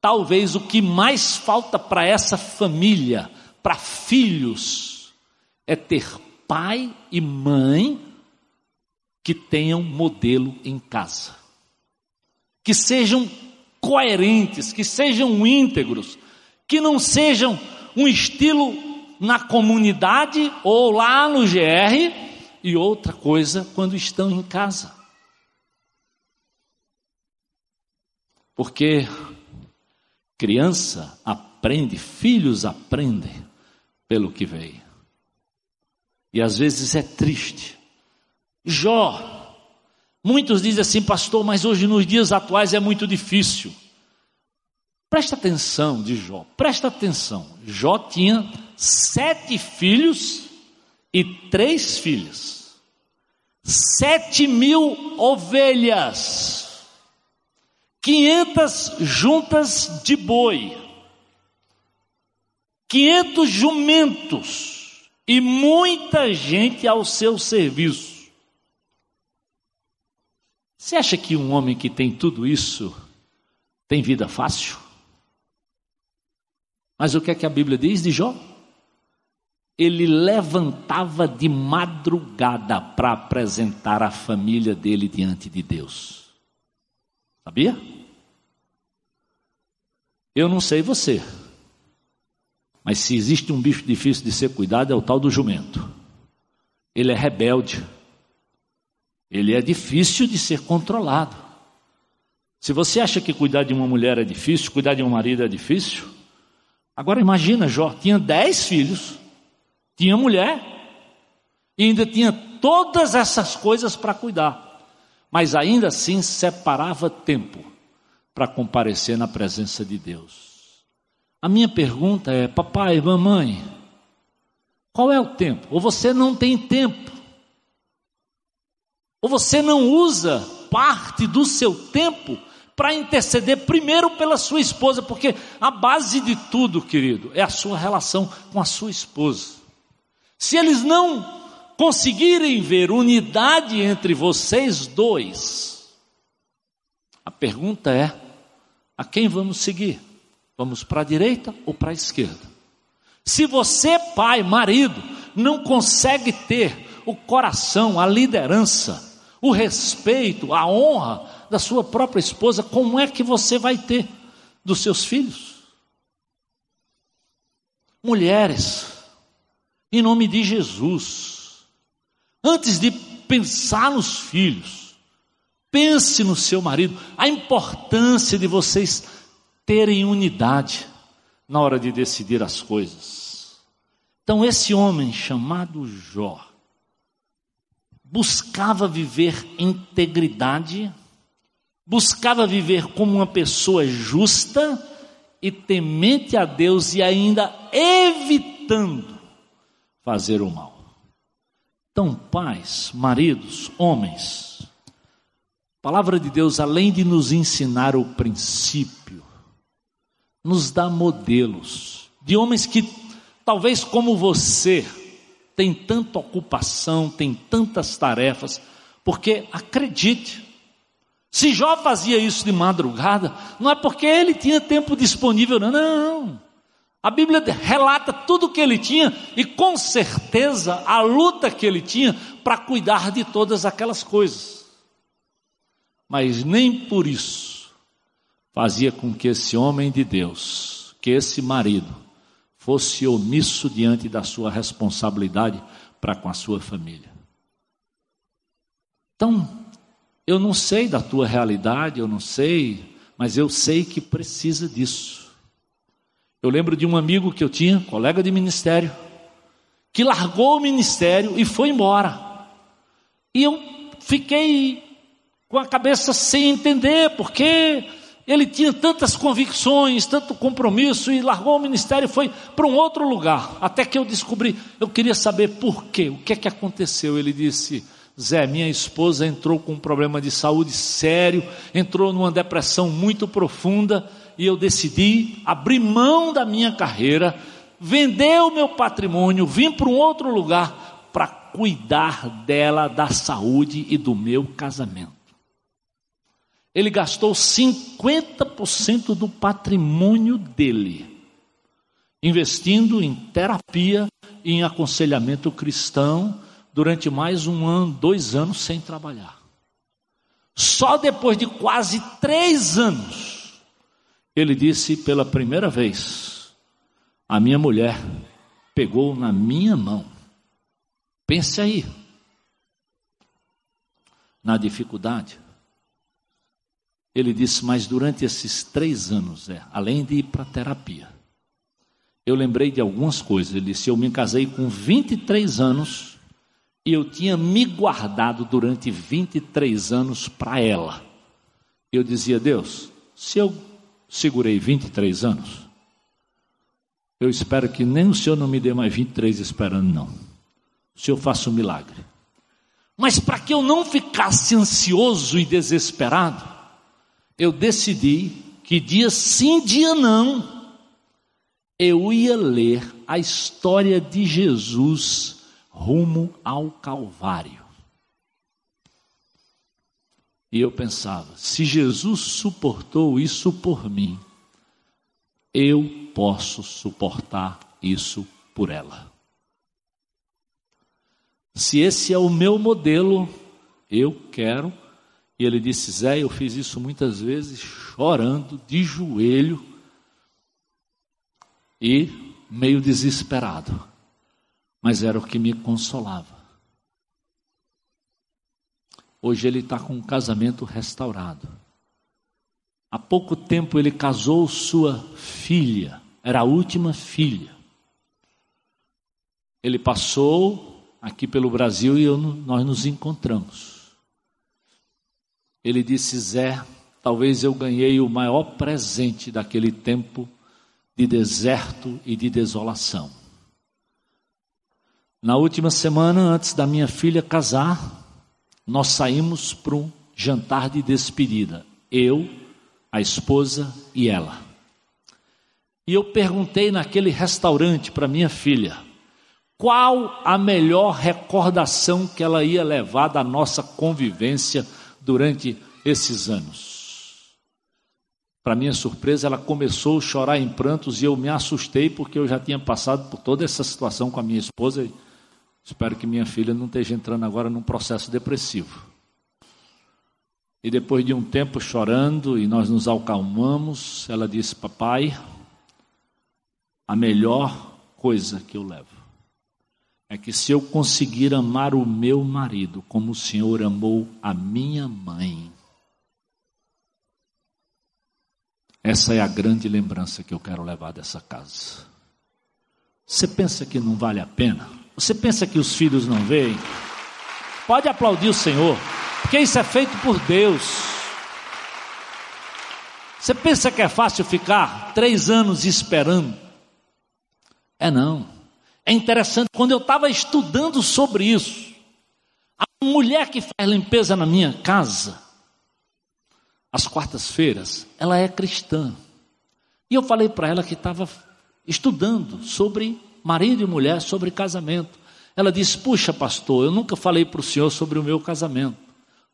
talvez o que mais falta para essa família, para filhos, é ter pai e mãe que tenham modelo em casa. Que sejam coerentes, que sejam íntegros, que não sejam um estilo na comunidade ou lá no GR e outra coisa quando estão em casa. Porque criança aprende, filhos aprendem pelo que veio. E às vezes é triste. Jó, muitos dizem assim, pastor, mas hoje nos dias atuais é muito difícil. Presta atenção de Jó, presta atenção. Jó tinha sete filhos e três filhas, sete mil ovelhas, quinhentas juntas de boi, quinhentos jumentos e muita gente ao seu serviço. Você acha que um homem que tem tudo isso tem vida fácil? Mas o que é que a Bíblia diz de Jó? Ele levantava de madrugada para apresentar a família dele diante de Deus. Sabia? Eu não sei você, mas se existe um bicho difícil de ser cuidado é o tal do jumento. Ele é rebelde. Ele é difícil de ser controlado. Se você acha que cuidar de uma mulher é difícil, cuidar de um marido é difícil, Agora imagina, Jó tinha dez filhos, tinha mulher, e ainda tinha todas essas coisas para cuidar, mas ainda assim separava tempo para comparecer na presença de Deus. A minha pergunta é: papai, mamãe, qual é o tempo? Ou você não tem tempo? Ou você não usa parte do seu tempo para interceder primeiro pela sua esposa, porque a base de tudo, querido, é a sua relação com a sua esposa. Se eles não conseguirem ver unidade entre vocês dois, a pergunta é: a quem vamos seguir? Vamos para a direita ou para a esquerda? Se você, pai, marido, não consegue ter o coração, a liderança, o respeito, a honra da sua própria esposa, como é que você vai ter dos seus filhos? Mulheres, em nome de Jesus, antes de pensar nos filhos, pense no seu marido, a importância de vocês terem unidade na hora de decidir as coisas. Então, esse homem chamado Jó buscava viver integridade buscava viver como uma pessoa justa e temente a Deus e ainda evitando fazer o mal. Então, pais, maridos, homens, a palavra de Deus, além de nos ensinar o princípio, nos dá modelos de homens que, talvez como você, tem tanta ocupação, tem tantas tarefas, porque acredite, se Jó fazia isso de madrugada, não é porque ele tinha tempo disponível, não, não. A Bíblia relata tudo o que ele tinha e com certeza a luta que ele tinha para cuidar de todas aquelas coisas. Mas nem por isso fazia com que esse homem de Deus, que esse marido, fosse omisso diante da sua responsabilidade para com a sua família. Então, eu não sei da tua realidade, eu não sei, mas eu sei que precisa disso. Eu lembro de um amigo que eu tinha, colega de ministério, que largou o ministério e foi embora. E eu fiquei com a cabeça sem entender, porque ele tinha tantas convicções, tanto compromisso e largou o ministério e foi para um outro lugar. Até que eu descobri, eu queria saber por quê, o que é que aconteceu. Ele disse: Zé, minha esposa entrou com um problema de saúde sério, entrou numa depressão muito profunda e eu decidi abrir mão da minha carreira, vender o meu patrimônio, vim para um outro lugar para cuidar dela, da saúde e do meu casamento. Ele gastou 50% do patrimônio dele, investindo em terapia e em aconselhamento cristão durante mais um ano, dois anos sem trabalhar. Só depois de quase três anos, ele disse pela primeira vez: A minha mulher pegou na minha mão. Pense aí, na dificuldade. Ele disse, mas durante esses três anos, é, além de ir para terapia, eu lembrei de algumas coisas. Ele disse: Eu me casei com 23 anos e eu tinha me guardado durante 23 anos para ela. Eu dizia, Deus, se eu segurei 23 anos. Eu espero que nem o Senhor não me dê mais 23 esperando, não. O Senhor faça um milagre. Mas para que eu não ficasse ansioso e desesperado, eu decidi que dia sim, dia não, eu ia ler a história de Jesus rumo ao Calvário. E eu pensava: se Jesus suportou isso por mim, eu posso suportar isso por ela. Se esse é o meu modelo, eu quero. E ele disse: Zé, eu fiz isso muitas vezes chorando, de joelho e meio desesperado. Mas era o que me consolava. Hoje ele está com um casamento restaurado. Há pouco tempo ele casou sua filha, era a última filha. Ele passou aqui pelo Brasil e eu, nós nos encontramos. Ele disse: Zé, talvez eu ganhei o maior presente daquele tempo de deserto e de desolação. Na última semana, antes da minha filha casar, nós saímos para um jantar de despedida. Eu, a esposa e ela. E eu perguntei naquele restaurante para minha filha qual a melhor recordação que ela ia levar da nossa convivência durante esses anos. Para minha surpresa, ela começou a chorar em prantos e eu me assustei porque eu já tinha passado por toda essa situação com a minha esposa. Espero que minha filha não esteja entrando agora num processo depressivo. E depois de um tempo chorando e nós nos acalmamos, ela disse: Papai, a melhor coisa que eu levo é que se eu conseguir amar o meu marido como o Senhor amou a minha mãe, essa é a grande lembrança que eu quero levar dessa casa. Você pensa que não vale a pena? Você pensa que os filhos não veem? Pode aplaudir o Senhor, porque isso é feito por Deus. Você pensa que é fácil ficar três anos esperando? É não. É interessante, quando eu estava estudando sobre isso, a mulher que faz limpeza na minha casa, às quartas-feiras, ela é cristã. E eu falei para ela que estava estudando sobre marido e mulher, sobre casamento. Ela disse: Puxa, pastor, eu nunca falei para o senhor sobre o meu casamento.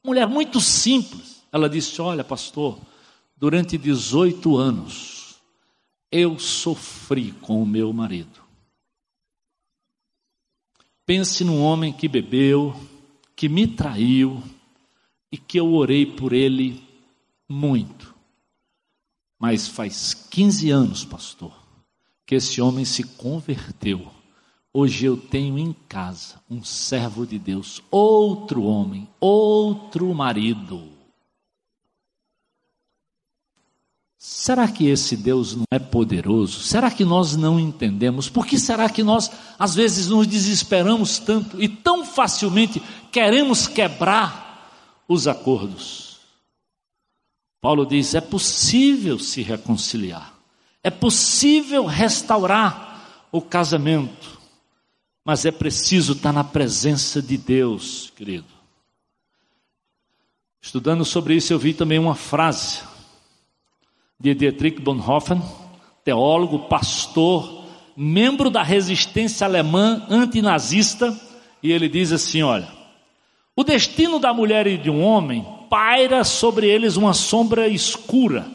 Mulher muito simples. Ela disse: Olha, pastor, durante 18 anos eu sofri com o meu marido. Pense num homem que bebeu, que me traiu e que eu orei por ele muito. Mas faz 15 anos, pastor, que esse homem se converteu. Hoje eu tenho em casa um servo de Deus, outro homem, outro marido. Será que esse Deus não é poderoso? Será que nós não entendemos? Por que será que nós, às vezes, nos desesperamos tanto e tão facilmente queremos quebrar os acordos? Paulo diz: é possível se reconciliar, é possível restaurar o casamento, mas é preciso estar na presença de Deus, querido. Estudando sobre isso, eu vi também uma frase de Dietrich Bonhoeffer, teólogo, pastor, membro da resistência alemã antinazista, e ele diz assim: olha, o destino da mulher e de um homem paira sobre eles uma sombra escura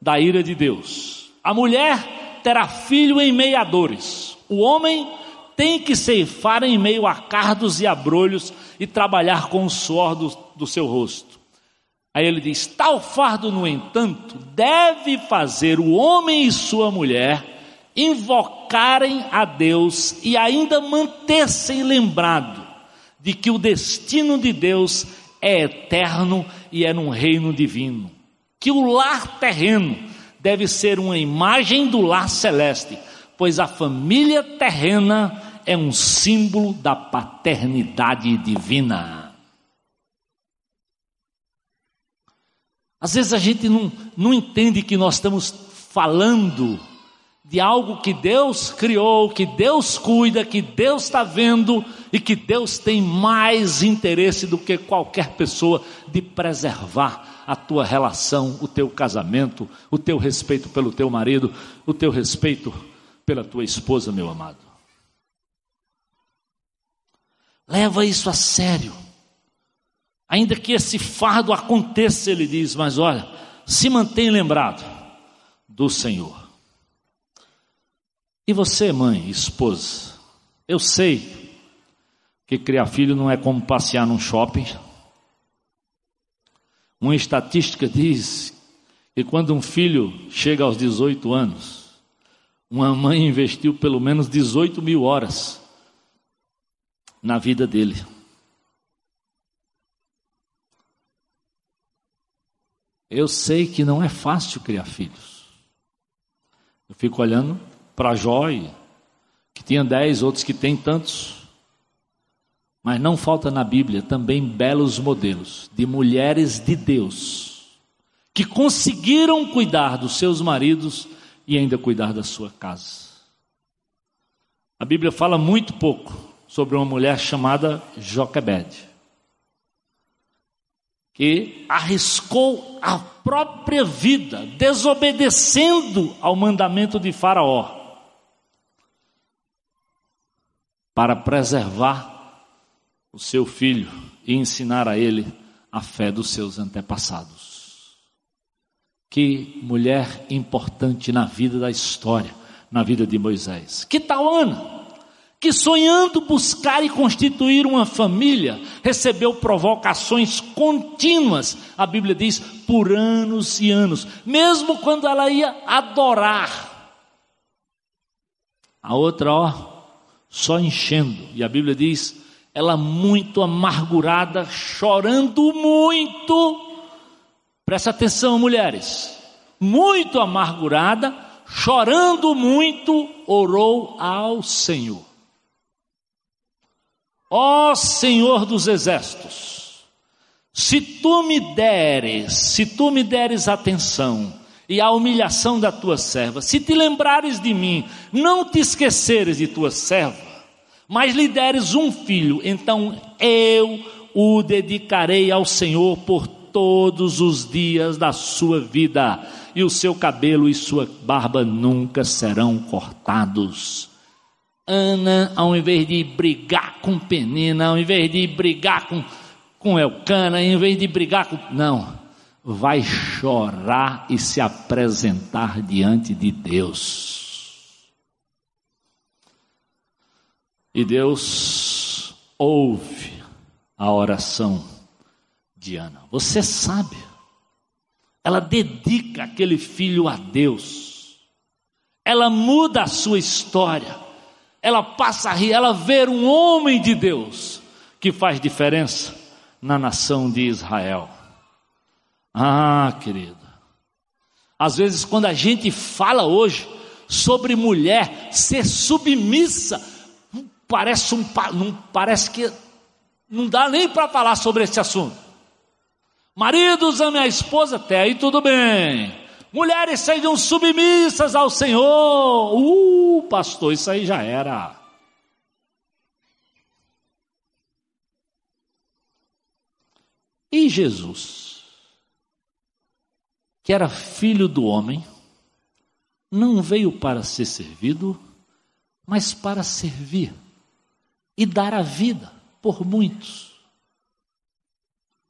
da ira de Deus. A mulher terá filho em meio a dores, o homem tem que ceifar em meio a cardos e abrolhos e trabalhar com o suor do, do seu rosto. Aí ele diz: tal fardo, no entanto, deve fazer o homem e sua mulher invocarem a Deus e ainda manter-se lembrado de que o destino de Deus é eterno e é num reino divino. Que o lar terreno deve ser uma imagem do lar celeste, pois a família terrena é um símbolo da paternidade divina. Às vezes a gente não, não entende que nós estamos falando de algo que Deus criou, que Deus cuida, que Deus está vendo e que Deus tem mais interesse do que qualquer pessoa de preservar a tua relação, o teu casamento, o teu respeito pelo teu marido, o teu respeito pela tua esposa, meu amado. Leva isso a sério. Ainda que esse fardo aconteça, ele diz, mas olha, se mantém lembrado do Senhor. E você, mãe, esposa, eu sei que criar filho não é como passear num shopping. Uma estatística diz que quando um filho chega aos 18 anos, uma mãe investiu pelo menos 18 mil horas na vida dele. Eu sei que não é fácil criar filhos. Eu fico olhando para Jó, que tinha dez, outros que têm tantos. Mas não falta na Bíblia também belos modelos de mulheres de Deus que conseguiram cuidar dos seus maridos e ainda cuidar da sua casa. A Bíblia fala muito pouco sobre uma mulher chamada Joquebede, que arriscou a própria vida, desobedecendo ao mandamento de Faraó. para preservar o seu filho e ensinar a ele a fé dos seus antepassados. Que mulher importante na vida da história, na vida de Moisés. Que tal Ana? Que sonhando buscar e constituir uma família, recebeu provocações contínuas, a Bíblia diz, por anos e anos, mesmo quando ela ia adorar. A outra, ó, só enchendo. E a Bíblia diz: ela muito amargurada, chorando muito. Presta atenção, mulheres. Muito amargurada, chorando muito, orou ao Senhor. Ó Senhor dos exércitos, se tu me deres, se tu me deres atenção, e a humilhação da tua serva. Se te lembrares de mim, não te esqueceres de tua serva, mas lhe deres um filho, então eu o dedicarei ao Senhor por todos os dias da sua vida, e o seu cabelo e sua barba nunca serão cortados. Ana, ao invés de brigar com Penina, ao invés de brigar com, com Elcana, ao invés de brigar com. Não vai chorar e se apresentar diante de Deus. E Deus ouve a oração de Ana. Você sabe, ela dedica aquele filho a Deus, ela muda a sua história, ela passa a rir, ela vê um homem de Deus que faz diferença na nação de Israel. Ah, querida. Às vezes, quando a gente fala hoje sobre mulher ser submissa, parece um, não parece que não dá nem para falar sobre esse assunto. Maridos amem a esposa, até aí tudo bem. Mulheres sejam submissas ao Senhor. Uh, pastor, isso aí já era. E Jesus? que era filho do homem, não veio para ser servido, mas para servir e dar a vida por muitos.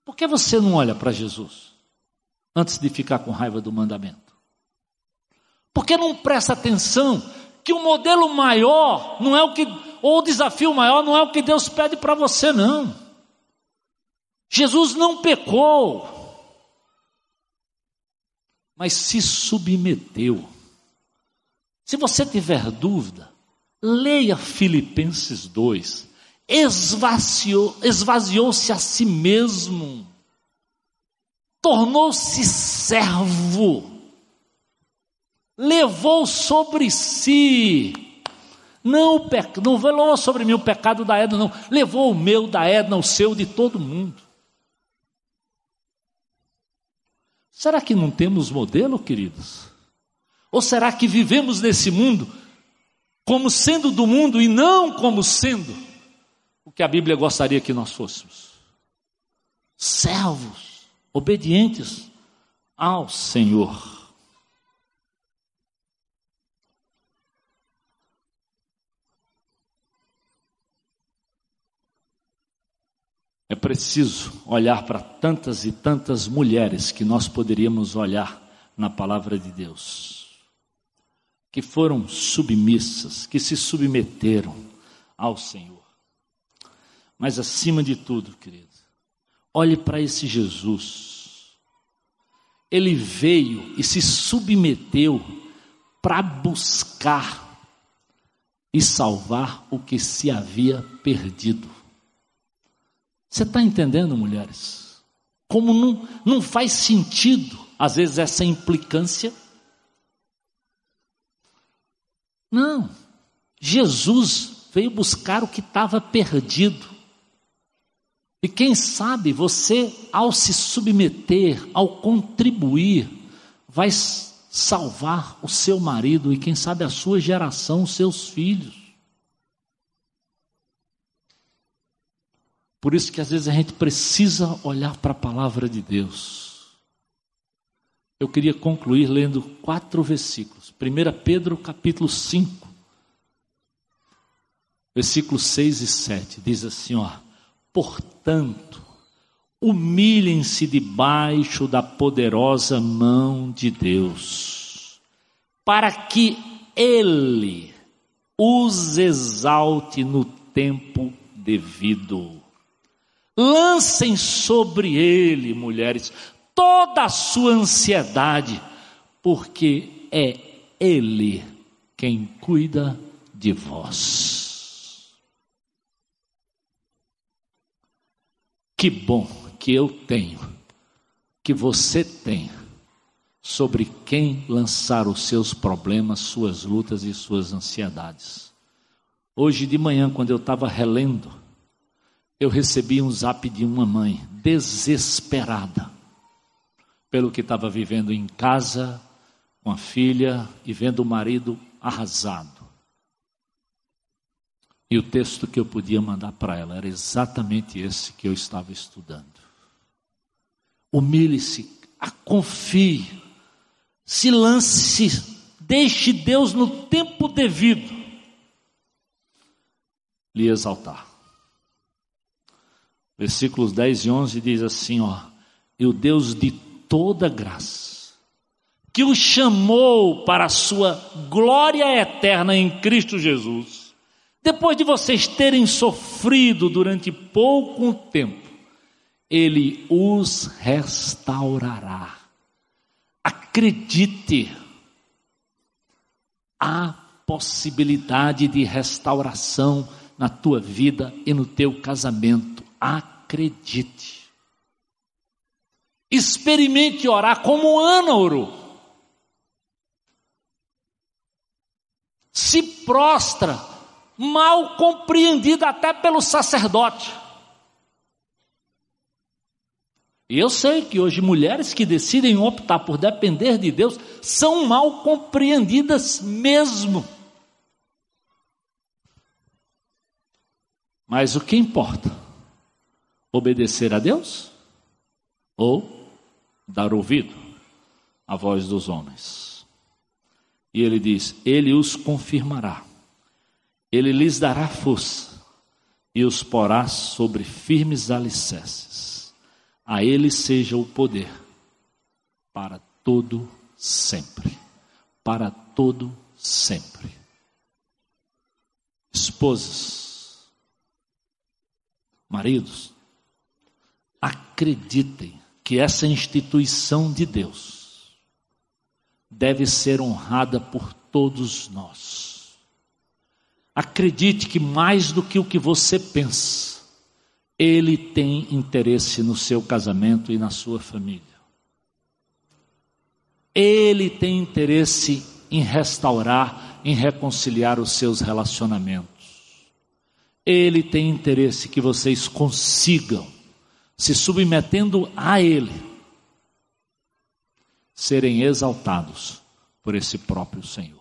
Por que você não olha para Jesus antes de ficar com raiva do mandamento? Por que não presta atenção que o modelo maior não é o que, ou o desafio maior não é o que Deus pede para você, não. Jesus não pecou, mas se submeteu. Se você tiver dúvida, leia Filipenses 2. Esvaziou, esvaziou-se a si mesmo, tornou-se servo, levou sobre si, não, o não levou sobre mim o pecado da Edna, não, levou o meu, da Edna, o seu, de todo mundo. Será que não temos modelo, queridos? Ou será que vivemos nesse mundo como sendo do mundo e não como sendo o que a Bíblia gostaria que nós fôssemos? Servos, obedientes ao Senhor. É preciso olhar para tantas e tantas mulheres que nós poderíamos olhar na palavra de Deus, que foram submissas, que se submeteram ao Senhor. Mas acima de tudo, querido, olhe para esse Jesus. Ele veio e se submeteu para buscar e salvar o que se havia perdido. Você está entendendo, mulheres? Como não, não faz sentido, às vezes, essa implicância? Não. Jesus veio buscar o que estava perdido. E quem sabe você, ao se submeter, ao contribuir, vai salvar o seu marido e quem sabe a sua geração, os seus filhos. Por isso que às vezes a gente precisa olhar para a palavra de Deus. Eu queria concluir lendo quatro versículos. 1 Pedro capítulo 5, versículos 6 e 7, diz assim, ó: Portanto, humilhem-se debaixo da poderosa mão de Deus, para que ele os exalte no tempo devido. Lancem sobre ele, mulheres, toda a sua ansiedade, porque é ele quem cuida de vós. Que bom que eu tenho, que você tem, sobre quem lançar os seus problemas, suas lutas e suas ansiedades. Hoje de manhã, quando eu estava relendo, eu recebi um zap de uma mãe desesperada pelo que estava vivendo em casa com a filha e vendo o marido arrasado. E o texto que eu podia mandar para ela era exatamente esse que eu estava estudando. Humilhe-se, confie, se lance, deixe Deus no tempo devido lhe exaltar. Versículos 10 e 11 diz assim, ó: "E o Deus de toda graça, que o chamou para a sua glória eterna em Cristo Jesus, depois de vocês terem sofrido durante pouco tempo, ele os restaurará. Acredite, há possibilidade de restauração na tua vida e no teu casamento acredite. Experimente orar como Ana orou. Se prostra, mal compreendida até pelo sacerdote. E eu sei que hoje mulheres que decidem optar por depender de Deus são mal compreendidas mesmo. Mas o que importa obedecer a Deus ou dar ouvido à voz dos homens. E ele diz: Ele os confirmará, ele lhes dará força e os porá sobre firmes alicerces. A ele seja o poder para todo sempre. Para todo sempre. Esposas, maridos, acreditem que essa instituição de Deus deve ser honrada por todos nós. Acredite que mais do que o que você pensa, Ele tem interesse no seu casamento e na sua família. Ele tem interesse em restaurar, em reconciliar os seus relacionamentos. Ele tem interesse que vocês consigam se submetendo a Ele, serem exaltados por esse próprio Senhor.